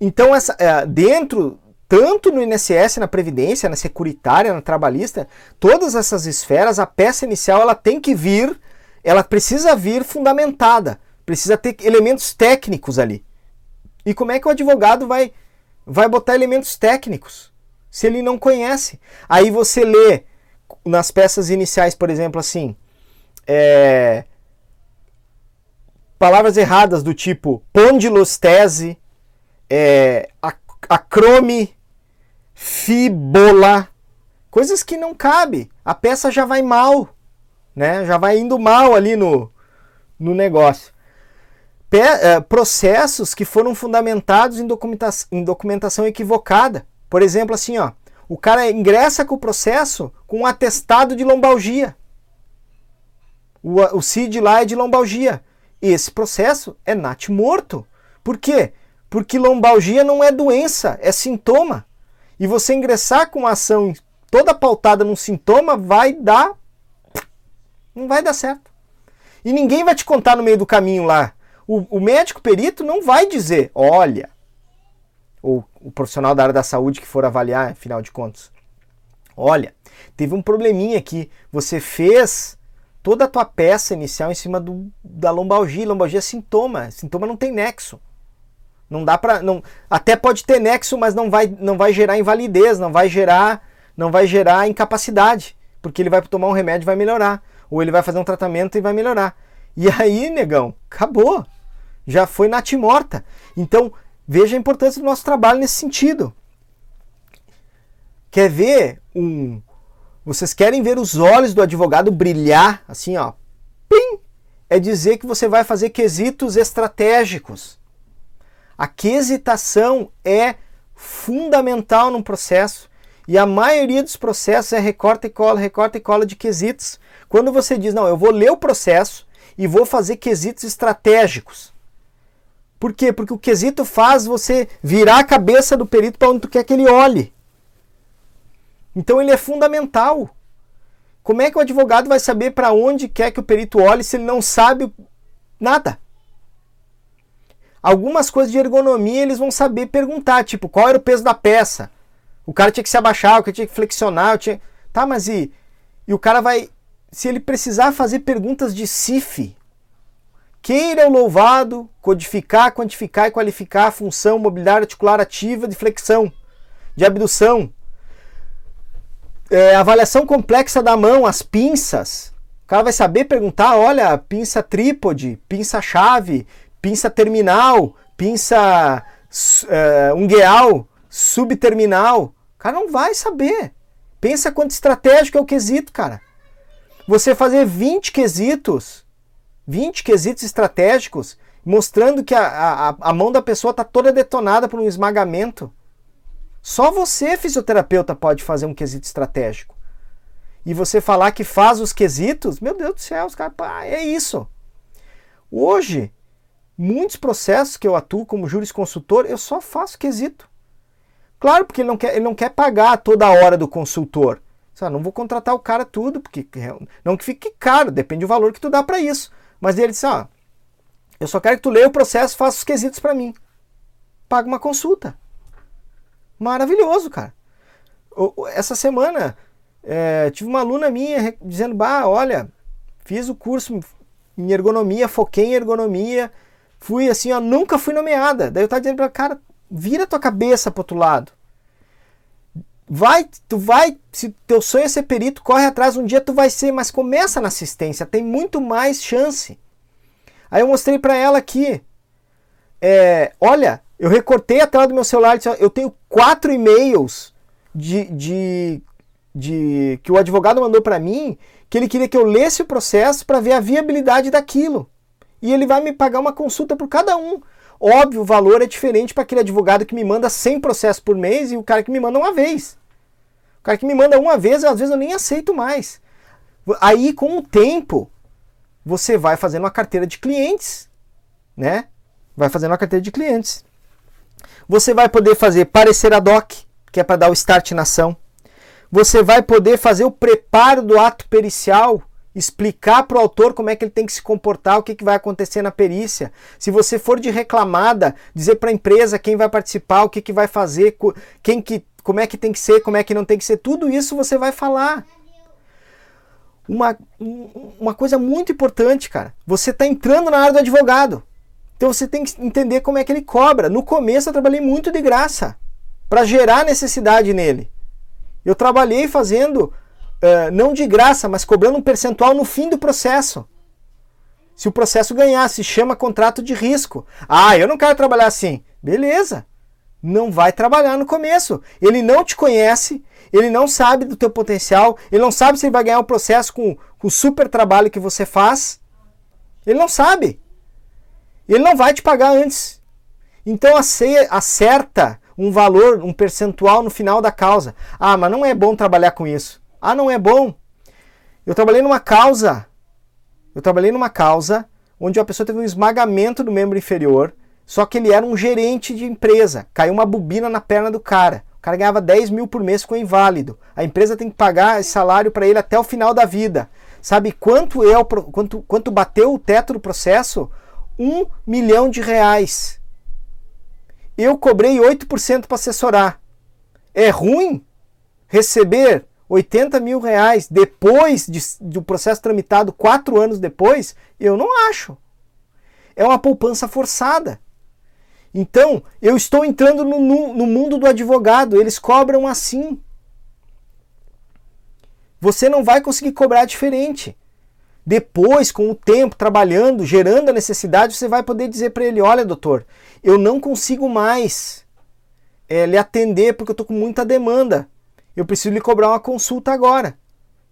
[SPEAKER 1] Então, essa, é, dentro, tanto no INSS, na Previdência, na Securitária, na Trabalhista, todas essas esferas, a peça inicial ela tem que vir, ela precisa vir fundamentada, precisa ter elementos técnicos ali. E como é que o advogado vai, vai botar elementos técnicos se ele não conhece? Aí você lê nas peças iniciais, por exemplo, assim, é, palavras erradas do tipo pondilostese, é, acrome, fibola, coisas que não cabe. A peça já vai mal, né? Já vai indo mal ali no, no negócio. Pe é, processos que foram fundamentados em, documenta em documentação equivocada. Por exemplo, assim, ó, o cara ingressa com o processo com um atestado de lombalgia. O, o CID lá é de lombalgia. Esse processo é NAT morto. Por quê? Porque lombalgia não é doença, é sintoma. E você ingressar com uma ação toda pautada num sintoma vai dar. Não vai dar certo. E ninguém vai te contar no meio do caminho lá. O, o médico perito não vai dizer, olha, ou o profissional da área da saúde que for avaliar, afinal de contas, olha, teve um probleminha aqui, você fez toda a tua peça inicial em cima do, da lombalgia. Lombalgia é sintoma, sintoma não tem nexo. Não dá para não até pode ter nexo, mas não vai não vai gerar invalidez, não vai gerar não vai gerar incapacidade, porque ele vai tomar um remédio e vai melhorar, ou ele vai fazer um tratamento e vai melhorar. E aí, negão, acabou. Já foi natimorta. Então, veja a importância do nosso trabalho nesse sentido. Quer ver um vocês querem ver os olhos do advogado brilhar, assim, ó. Pim! é dizer que você vai fazer quesitos estratégicos. A quesitação é fundamental num processo e a maioria dos processos é recorta e cola, recorta e cola de quesitos. Quando você diz, não, eu vou ler o processo e vou fazer quesitos estratégicos. Por quê? Porque o quesito faz você virar a cabeça do perito para onde tu quer que ele olhe. Então ele é fundamental. Como é que o advogado vai saber para onde quer que o perito olhe se ele não sabe nada? Algumas coisas de ergonomia eles vão saber perguntar, tipo, qual era o peso da peça? O cara tinha que se abaixar, o cara tinha que flexionar, tinha... tá, mas e, e o cara vai, se ele precisar fazer perguntas de CIF, queira o louvado codificar, quantificar e qualificar a função mobiliária articular ativa de flexão, de abdução, é, avaliação complexa da mão, as pinças. O cara vai saber perguntar, olha, pinça trípode, pinça chave, pinça terminal, pinça uh, ungueal, subterminal. O cara não vai saber. Pensa quanto estratégico é o quesito, cara. Você fazer 20 quesitos, 20 quesitos estratégicos, mostrando que a, a, a mão da pessoa está toda detonada por um esmagamento. Só você, fisioterapeuta, pode fazer um quesito estratégico. E você falar que faz os quesitos, meu Deus do céu, os caras, é isso. Hoje, muitos processos que eu atuo como jurisconsultor, eu só faço quesito. Claro, porque ele não quer, ele não quer pagar toda a hora do consultor. Sabe, não vou contratar o cara tudo, porque não que fique caro, depende do valor que tu dá para isso. Mas ele disse, ó, eu só quero que tu leia o processo faça os quesitos para mim. Paga uma consulta. Maravilhoso, cara. Essa semana é, tive uma aluna minha dizendo: Bah, olha, fiz o curso em ergonomia, foquei em ergonomia, fui assim, ó, nunca fui nomeada. Daí eu tava dizendo pra cara, vira tua cabeça pro outro lado. Vai, tu vai, se teu sonho é ser perito, corre atrás, um dia tu vai ser, mas começa na assistência, tem muito mais chance. Aí eu mostrei para ela aqui, é, olha, eu recortei a tela do meu celular, eu tenho quatro e-mails de, de, de que o advogado mandou para mim, que ele queria que eu lesse o processo para ver a viabilidade daquilo. E ele vai me pagar uma consulta por cada um. Óbvio, o valor é diferente para aquele advogado que me manda 100 processos por mês e o cara que me manda uma vez. O cara que me manda uma vez, às vezes eu nem aceito mais. Aí, com o tempo, você vai fazendo uma carteira de clientes, né? Vai fazendo uma carteira de clientes. Você vai poder fazer parecer ad hoc, que é para dar o start na ação. Você vai poder fazer o preparo do ato pericial, explicar para o autor como é que ele tem que se comportar, o que, que vai acontecer na perícia. Se você for de reclamada, dizer para a empresa quem vai participar, o que, que vai fazer, quem que, como é que tem que ser, como é que não tem que ser, tudo isso você vai falar. Uma, uma coisa muito importante, cara. Você está entrando na área do advogado. Então você tem que entender como é que ele cobra. No começo eu trabalhei muito de graça para gerar necessidade nele. Eu trabalhei fazendo, uh, não de graça, mas cobrando um percentual no fim do processo. Se o processo ganhasse, chama contrato de risco. Ah, eu não quero trabalhar assim. Beleza. Não vai trabalhar no começo. Ele não te conhece, ele não sabe do teu potencial, ele não sabe se ele vai ganhar o um processo com, com o super trabalho que você faz. Ele não sabe. Ele não vai te pagar antes. Então acerta um valor, um percentual no final da causa. Ah, mas não é bom trabalhar com isso. Ah, não é bom. Eu trabalhei numa causa. Eu trabalhei numa causa onde a pessoa teve um esmagamento do membro inferior, só que ele era um gerente de empresa. Caiu uma bobina na perna do cara. O cara ganhava 10 mil por mês com inválido. A empresa tem que pagar esse salário para ele até o final da vida. Sabe quanto é o, quanto, quanto bateu o teto do processo? um milhão de reais. Eu cobrei 8% para assessorar. É ruim receber 80 mil reais depois de, do processo tramitado quatro anos depois? Eu não acho. É uma poupança forçada. Então, eu estou entrando no, no, no mundo do advogado, eles cobram assim. Você não vai conseguir cobrar diferente. Depois, com o tempo, trabalhando, gerando a necessidade, você vai poder dizer para ele: olha, doutor, eu não consigo mais é, lhe atender porque eu estou com muita demanda. Eu preciso lhe cobrar uma consulta agora.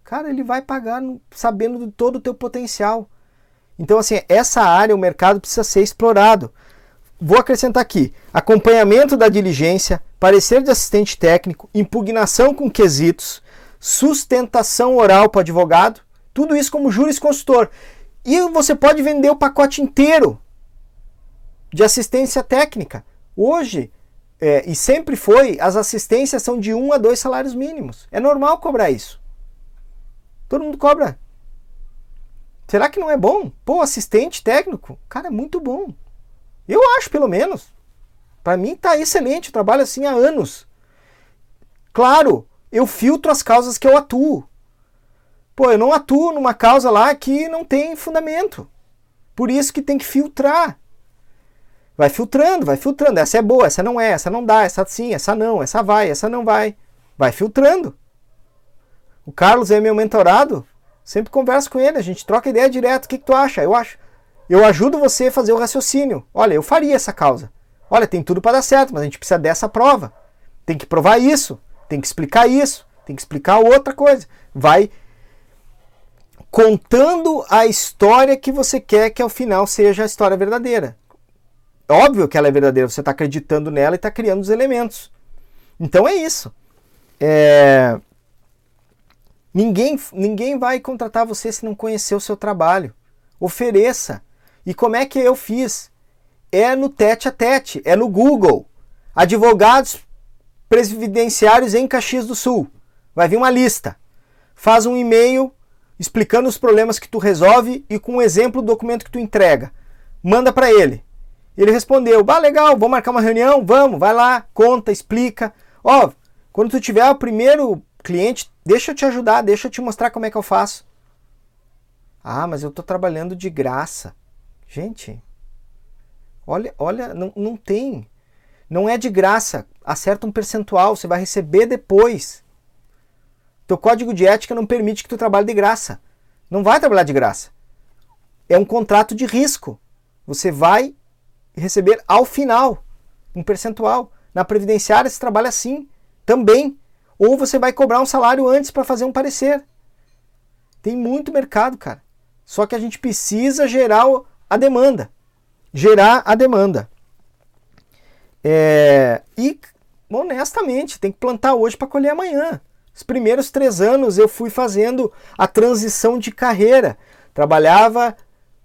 [SPEAKER 1] Cara, ele vai pagar sabendo de todo o teu potencial. Então, assim, essa área, o mercado precisa ser explorado. Vou acrescentar aqui: acompanhamento da diligência, parecer de assistente técnico, impugnação com quesitos, sustentação oral para o advogado, tudo isso como jurisconsultor. E você pode vender o pacote inteiro de assistência técnica. Hoje, é, e sempre foi, as assistências são de um a dois salários mínimos. É normal cobrar isso. Todo mundo cobra. Será que não é bom? Pô, assistente técnico, cara, é muito bom. Eu acho, pelo menos. Para mim tá excelente, eu trabalho assim há anos. Claro, eu filtro as causas que eu atuo. Pô, eu não atuo numa causa lá que não tem fundamento. Por isso que tem que filtrar. Vai filtrando, vai filtrando. Essa é boa, essa não é, essa não dá, essa sim, essa não, essa vai, essa não vai. Vai filtrando. O Carlos é meu mentorado. Sempre converso com ele, a gente troca ideia direto. O que, que tu acha? Eu acho. Eu ajudo você a fazer o raciocínio. Olha, eu faria essa causa. Olha, tem tudo para dar certo, mas a gente precisa dessa prova. Tem que provar isso, tem que explicar isso, tem que explicar outra coisa. Vai contando a história que você quer que ao final seja a história verdadeira. Óbvio que ela é verdadeira, você está acreditando nela e está criando os elementos. Então é isso. É... Ninguém, ninguém vai contratar você se não conhecer o seu trabalho. Ofereça. E como é que eu fiz? É no tete a tete, é no Google. Advogados previdenciários em Caxias do Sul. Vai vir uma lista. Faz um e-mail explicando os problemas que tu resolve e com um exemplo do documento que tu entrega. Manda para ele. Ele respondeu: "Bah, legal, vamos marcar uma reunião, vamos, vai lá, conta, explica. Ó, quando tu tiver o primeiro cliente, deixa eu te ajudar, deixa eu te mostrar como é que eu faço. Ah, mas eu estou trabalhando de graça. Gente, olha, olha, não, não tem. Não é de graça. Acerta um percentual, você vai receber depois. Teu código de ética não permite que tu trabalhe de graça. Não vai trabalhar de graça. É um contrato de risco. Você vai receber ao final um percentual. Na previdenciária se trabalha assim também. Ou você vai cobrar um salário antes para fazer um parecer. Tem muito mercado, cara. Só que a gente precisa gerar a demanda. Gerar a demanda. É, e, honestamente, tem que plantar hoje para colher amanhã. Os primeiros três anos eu fui fazendo a transição de carreira. Trabalhava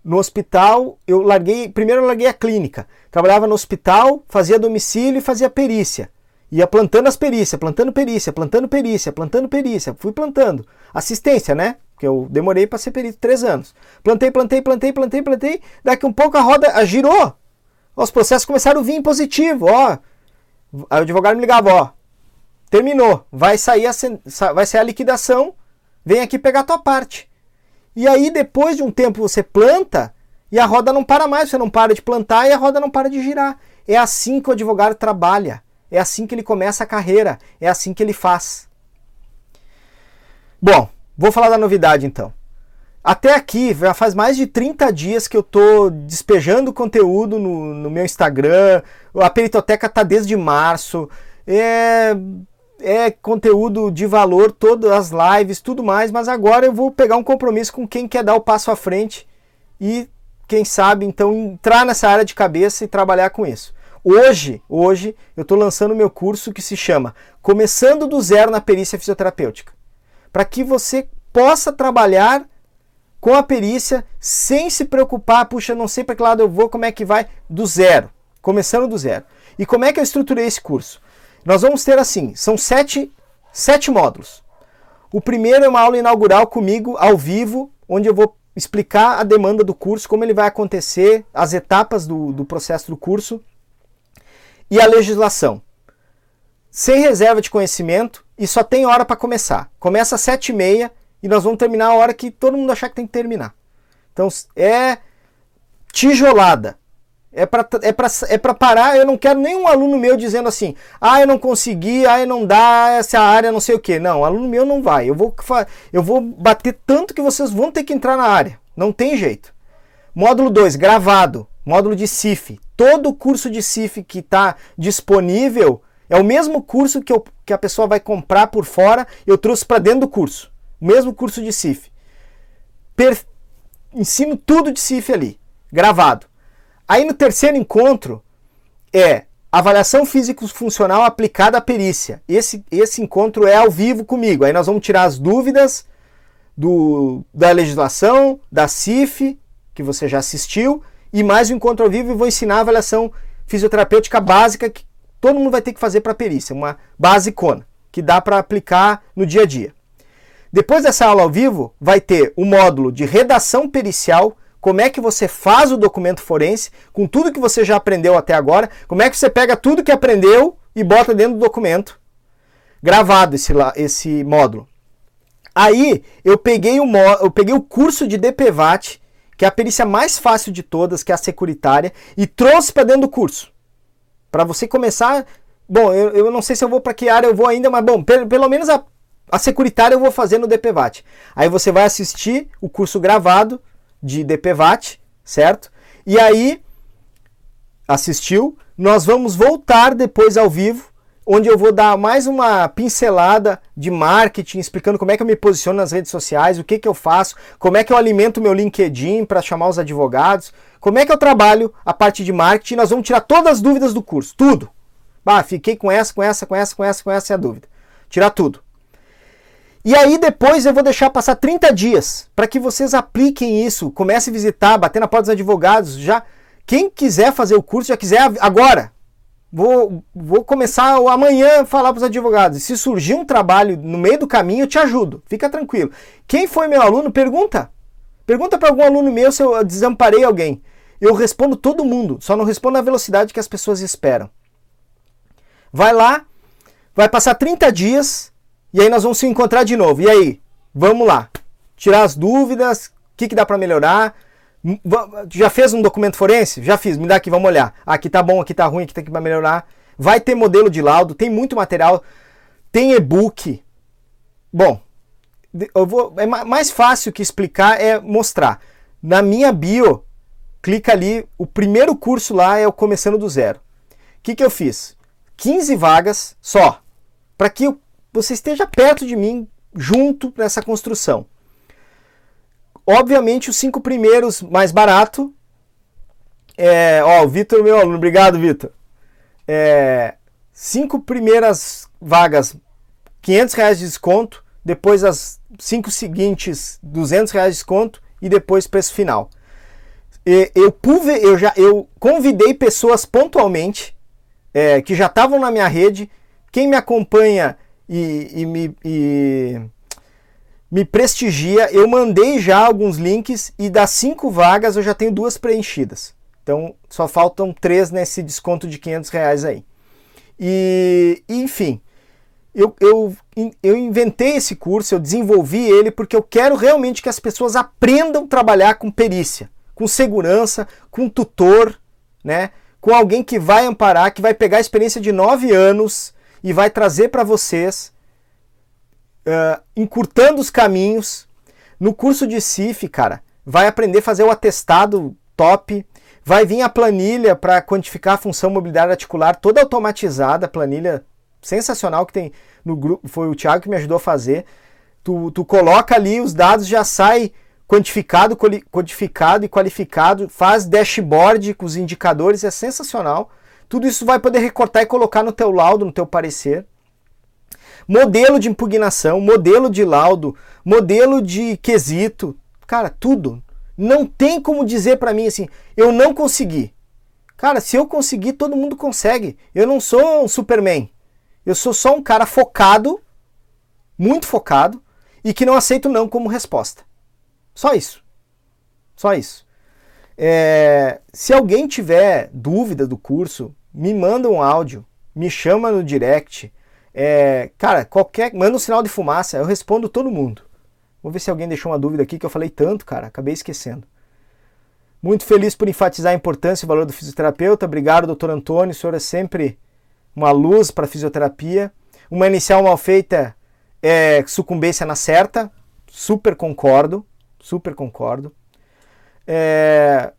[SPEAKER 1] no hospital, eu larguei, primeiro eu larguei a clínica. Trabalhava no hospital, fazia domicílio e fazia perícia. Ia plantando as perícias, plantando perícia, plantando perícia, plantando perícia. Fui plantando. Assistência, né? Porque eu demorei para ser perito três anos. Plantei, plantei, plantei, plantei, plantei. Daqui um pouco a roda girou. Os processos começaram a vir positivo. Ó, o advogado me ligava, ó, terminou, vai sair a, vai sair a liquidação, vem aqui pegar a tua parte. E aí depois de um tempo você planta e a roda não para mais, você não para de plantar e a roda não para de girar. É assim que o advogado trabalha. É assim que ele começa a carreira, é assim que ele faz. Bom, vou falar da novidade então. Até aqui, já faz mais de 30 dias que eu estou despejando conteúdo no, no, meu Instagram. A Peritoteca está desde março. É, é conteúdo de valor, todas as lives, tudo mais. Mas agora eu vou pegar um compromisso com quem quer dar o passo à frente e, quem sabe, então entrar nessa área de cabeça e trabalhar com isso. Hoje, hoje eu estou lançando meu curso que se chama Começando do Zero na Perícia Fisioterapêutica, para que você possa trabalhar com a perícia sem se preocupar, puxa, não sei para que lado eu vou, como é que vai, do zero, começando do zero. E como é que eu estruturei esse curso? Nós vamos ter assim, são sete, sete módulos. O primeiro é uma aula inaugural comigo, ao vivo, onde eu vou explicar a demanda do curso, como ele vai acontecer, as etapas do, do processo do curso e a legislação. Sem reserva de conhecimento e só tem hora para começar. Começa às sete e meia e nós vamos terminar a hora que todo mundo achar que tem que terminar. Então é tijolada. É para é é parar. Eu não quero nenhum aluno meu dizendo assim: ah, eu não consegui, ah, não dá, essa área não sei o que. Não, aluno meu não vai. Eu vou, eu vou bater tanto que vocês vão ter que entrar na área. Não tem jeito. Módulo 2, gravado. Módulo de CIF. Todo o curso de CIF que está disponível é o mesmo curso que, eu, que a pessoa vai comprar por fora. Eu trouxe para dentro do curso mesmo curso de CIF. Per ensino tudo de CIF ali, gravado. Aí no terceiro encontro é avaliação físico-funcional aplicada à perícia. Esse, esse encontro é ao vivo comigo. Aí nós vamos tirar as dúvidas do, da legislação, da CIF, que você já assistiu, e mais um encontro ao vivo e vou ensinar a avaliação fisioterapêutica básica que todo mundo vai ter que fazer para perícia, uma basicona, que dá para aplicar no dia a dia. Depois dessa aula ao vivo, vai ter o módulo de redação pericial, como é que você faz o documento forense, com tudo que você já aprendeu até agora, como é que você pega tudo que aprendeu e bota dentro do documento, gravado esse, esse módulo. Aí eu peguei, o, eu peguei o curso de DPVAT, que é a perícia mais fácil de todas, que é a securitária, e trouxe para dentro do curso. Para você começar. Bom, eu, eu não sei se eu vou para que área eu vou ainda, mas bom, pelo, pelo menos a, a securitária eu vou fazer no DPVAT. Aí você vai assistir o curso gravado de DPVAT, certo? E aí, assistiu, nós vamos voltar depois ao vivo, onde eu vou dar mais uma pincelada de marketing, explicando como é que eu me posiciono nas redes sociais, o que, que eu faço, como é que eu alimento meu LinkedIn para chamar os advogados, como é que eu trabalho a parte de marketing. Nós vamos tirar todas as dúvidas do curso, tudo. Bah, fiquei com essa, com essa, com essa, com essa, com essa é a dúvida. Tirar tudo. E aí depois eu vou deixar passar 30 dias para que vocês apliquem isso, comece a visitar, bater na porta dos advogados, já quem quiser fazer o curso, já quiser agora. Vou, vou começar amanhã a falar para os advogados. Se surgir um trabalho no meio do caminho, eu te ajudo. Fica tranquilo. Quem foi meu aluno, pergunta. Pergunta para algum aluno meu se eu desamparei alguém. Eu respondo todo mundo, só não respondo na velocidade que as pessoas esperam. Vai lá, vai passar 30 dias, e aí nós vamos se encontrar de novo. E aí? Vamos lá. Tirar as dúvidas, o que, que dá para melhorar. Já fez um documento forense? Já fiz, me dá aqui, vamos olhar. Aqui tá bom, aqui tá ruim, aqui tem que melhorar. Vai ter modelo de laudo, tem muito material, tem e-book. Bom, eu vou, é mais fácil que explicar é mostrar. Na minha bio, clica ali, o primeiro curso lá é o Começando do Zero. O que, que eu fiz? 15 vagas só, para que você esteja perto de mim, junto nessa construção. Obviamente, os cinco primeiros mais barato. É, ó, o Vitor, meu aluno, obrigado, Vitor. É, cinco primeiras vagas, 500 reais de desconto. Depois, as cinco seguintes, 200 reais de desconto. E depois, preço final. E, eu, puve, eu, já, eu convidei pessoas pontualmente é, que já estavam na minha rede. Quem me acompanha e, e, me, e me prestigia. Eu mandei já alguns links e das cinco vagas eu já tenho duas preenchidas. Então só faltam três nesse desconto de 500 reais aí. E enfim, eu, eu, eu inventei esse curso, eu desenvolvi ele porque eu quero realmente que as pessoas aprendam a trabalhar com perícia, com segurança, com tutor, né? com alguém que vai amparar, que vai pegar a experiência de nove anos e vai trazer para vocês, uh, encurtando os caminhos. No curso de CIF, cara, vai aprender a fazer o atestado top, vai vir a planilha para quantificar a função mobilidade articular toda automatizada, planilha sensacional que tem no grupo, foi o Thiago que me ajudou a fazer. Tu, tu coloca ali os dados, já sai quantificado, codificado e qualificado, faz dashboard com os indicadores, é sensacional. Tudo isso vai poder recortar e colocar no teu laudo, no teu parecer. Modelo de impugnação, modelo de laudo, modelo de quesito, cara, tudo. Não tem como dizer para mim assim, eu não consegui. Cara, se eu conseguir, todo mundo consegue. Eu não sou um Superman. Eu sou só um cara focado, muito focado, e que não aceito não como resposta. Só isso. Só isso. É, se alguém tiver dúvida do curso, me manda um áudio, me chama no direct. É, cara, qualquer. Manda um sinal de fumaça, eu respondo todo mundo. Vou ver se alguém deixou uma dúvida aqui que eu falei tanto, cara, acabei esquecendo. Muito feliz por enfatizar a importância e o valor do fisioterapeuta. Obrigado, doutor Antônio. O senhor é sempre uma luz para a fisioterapia. Uma inicial mal feita é sucumbência na certa. Super concordo. Super concordo. É,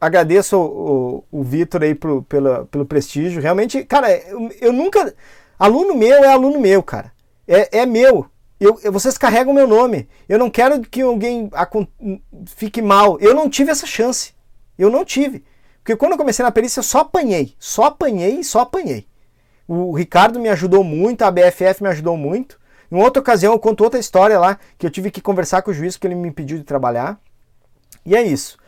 [SPEAKER 1] agradeço o, o, o Vitor aí pro, pelo, pelo prestígio. Realmente, cara, eu, eu, nunca. Aluno meu é aluno meu, cara. É, é meu. Eu, eu, vocês carregam meu nome. Eu não quero que alguém fique mal. Eu não tive essa chance. Eu não tive. Porque quando eu comecei na perícia, eu só apanhei. Só apanhei e só apanhei. O Ricardo me ajudou muito, a BFF me ajudou muito. Em outra ocasião, eu conto outra história lá, que eu tive que conversar com o juiz porque ele me impediu de trabalhar. E é isso.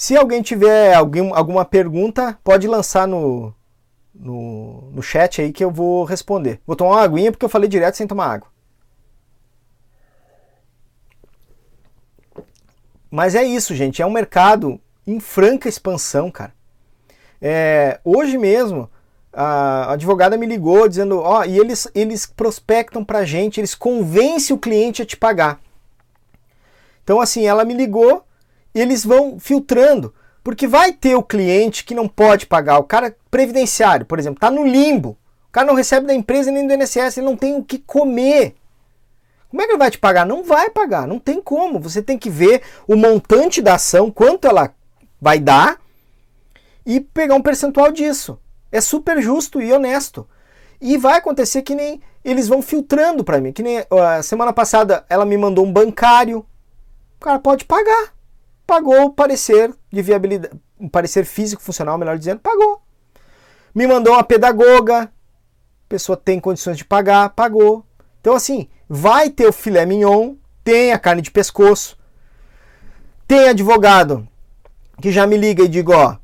[SPEAKER 1] Se alguém tiver algum, alguma pergunta, pode lançar no, no, no chat aí que eu vou responder. Vou tomar uma aguinha porque eu falei direto sem tomar água. Mas é isso, gente. É um mercado em franca expansão, cara. É, hoje mesmo, a advogada me ligou dizendo: Ó, oh, e eles, eles prospectam pra gente, eles convencem o cliente a te pagar. Então, assim, ela me ligou eles vão filtrando. Porque vai ter o cliente que não pode pagar, o cara previdenciário, por exemplo, está no limbo. O cara não recebe da empresa nem do INSS, ele não tem o que comer. Como é que ele vai te pagar? Não vai pagar, não tem como. Você tem que ver o montante da ação, quanto ela vai dar e pegar um percentual disso. É super justo e honesto. E vai acontecer que nem eles vão filtrando para mim. Que nem a semana passada ela me mandou um bancário. O cara pode pagar pagou o parecer de viabilidade, um parecer físico funcional, melhor dizendo, pagou. Me mandou uma pedagoga, pessoa tem condições de pagar, pagou. Então assim, vai ter o filé mignon, tem a carne de pescoço, tem advogado que já me liga e digo, ó,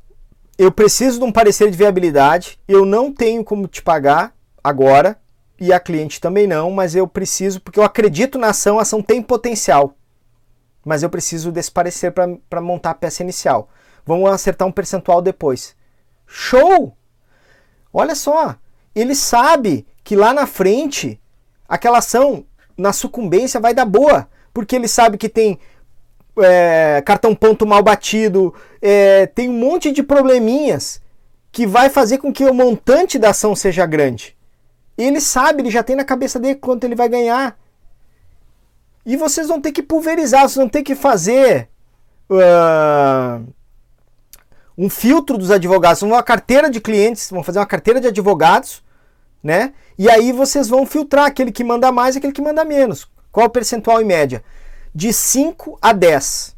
[SPEAKER 1] eu preciso de um parecer de viabilidade, eu não tenho como te pagar agora, e a cliente também não, mas eu preciso, porque eu acredito na ação, a ação tem potencial mas eu preciso desse parecer para montar a peça inicial. Vamos acertar um percentual depois. Show! Olha só, ele sabe que lá na frente aquela ação na sucumbência vai dar boa, porque ele sabe que tem é, cartão ponto mal batido, é, tem um monte de probleminhas que vai fazer com que o montante da ação seja grande. Ele sabe, ele já tem na cabeça dele quanto ele vai ganhar. E vocês vão ter que pulverizar, vocês vão ter que fazer uh, um filtro dos advogados, uma carteira de clientes, vão fazer uma carteira de advogados, né? E aí vocês vão filtrar aquele que manda mais e aquele que manda menos. Qual o percentual em média? De 5 a 10.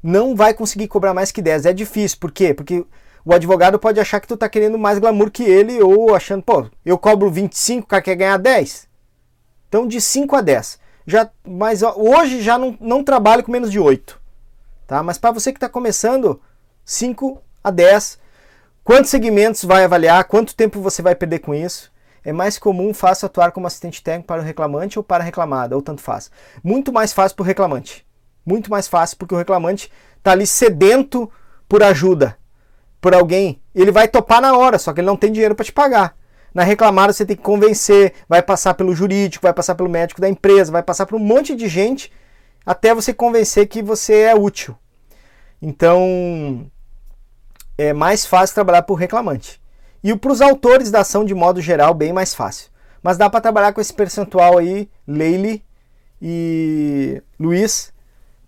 [SPEAKER 1] Não vai conseguir cobrar mais que 10. É difícil. Por quê? Porque o advogado pode achar que tu tá querendo mais glamour que ele ou achando, pô, eu cobro 25, o cara quer ganhar 10. Então de 5 a 10 já, mas hoje já não, não trabalho com menos de 8. Tá? Mas para você que está começando, 5 a 10. Quantos segmentos vai avaliar? Quanto tempo você vai perder com isso? É mais comum fácil atuar como assistente técnico para o reclamante ou para a reclamada, ou tanto faz. Muito mais fácil para o reclamante. Muito mais fácil porque o reclamante está ali sedento por ajuda, por alguém. Ele vai topar na hora, só que ele não tem dinheiro para te pagar. Na reclamada você tem que convencer, vai passar pelo jurídico, vai passar pelo médico da empresa, vai passar por um monte de gente até você convencer que você é útil. Então é mais fácil trabalhar por reclamante. E para os autores da ação de modo geral, bem mais fácil. Mas dá para trabalhar com esse percentual aí, Leile e Luiz,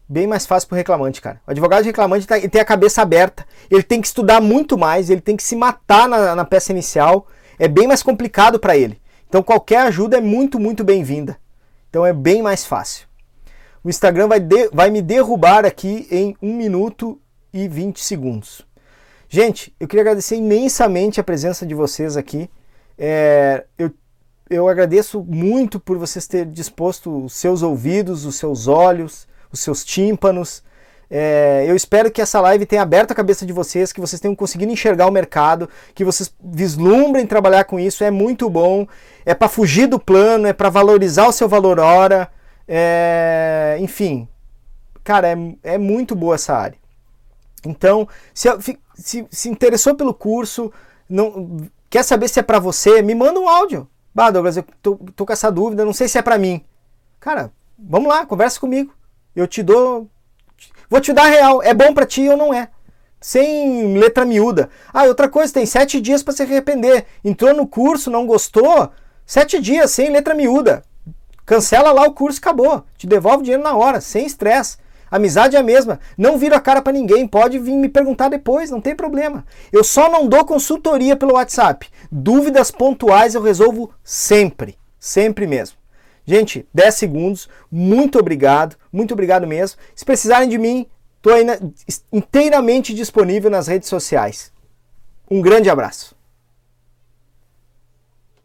[SPEAKER 1] bem mais fácil para o reclamante, cara. O advogado reclamante tá, tem a cabeça aberta, ele tem que estudar muito mais, ele tem que se matar na, na peça inicial é bem mais complicado para ele. Então qualquer ajuda é muito, muito bem-vinda. Então é bem mais fácil. O Instagram vai, de, vai me derrubar aqui em 1 minuto e 20 segundos. Gente, eu queria agradecer imensamente a presença de vocês aqui. É, eu, eu agradeço muito por vocês terem disposto os seus ouvidos, os seus olhos, os seus tímpanos é, eu espero que essa live tenha aberto a cabeça de vocês, que vocês tenham conseguido enxergar o mercado, que vocês vislumbrem trabalhar com isso. É muito bom. É para fugir do plano, é para valorizar o seu valor hora. É, enfim, cara, é, é muito boa essa área. Então, se, se, se interessou pelo curso, não quer saber se é para você, me manda um áudio. Bah, Douglas, eu tô, tô com essa dúvida, não sei se é para mim. Cara, vamos lá, conversa comigo. Eu te dou Vou te dar real, é bom para ti ou não é? Sem letra miúda. Ah, outra coisa, tem sete dias para se arrepender. Entrou no curso, não gostou? Sete dias, sem letra miúda. Cancela lá o curso, acabou. Te devolve o dinheiro na hora, sem estresse. Amizade é a mesma. Não viro a cara para ninguém. Pode vir me perguntar depois, não tem problema. Eu só não dou consultoria pelo WhatsApp. Dúvidas pontuais eu resolvo sempre. Sempre mesmo. Gente, 10 segundos. Muito obrigado, muito obrigado mesmo. Se precisarem de mim, estou inteiramente disponível nas redes sociais. Um grande abraço.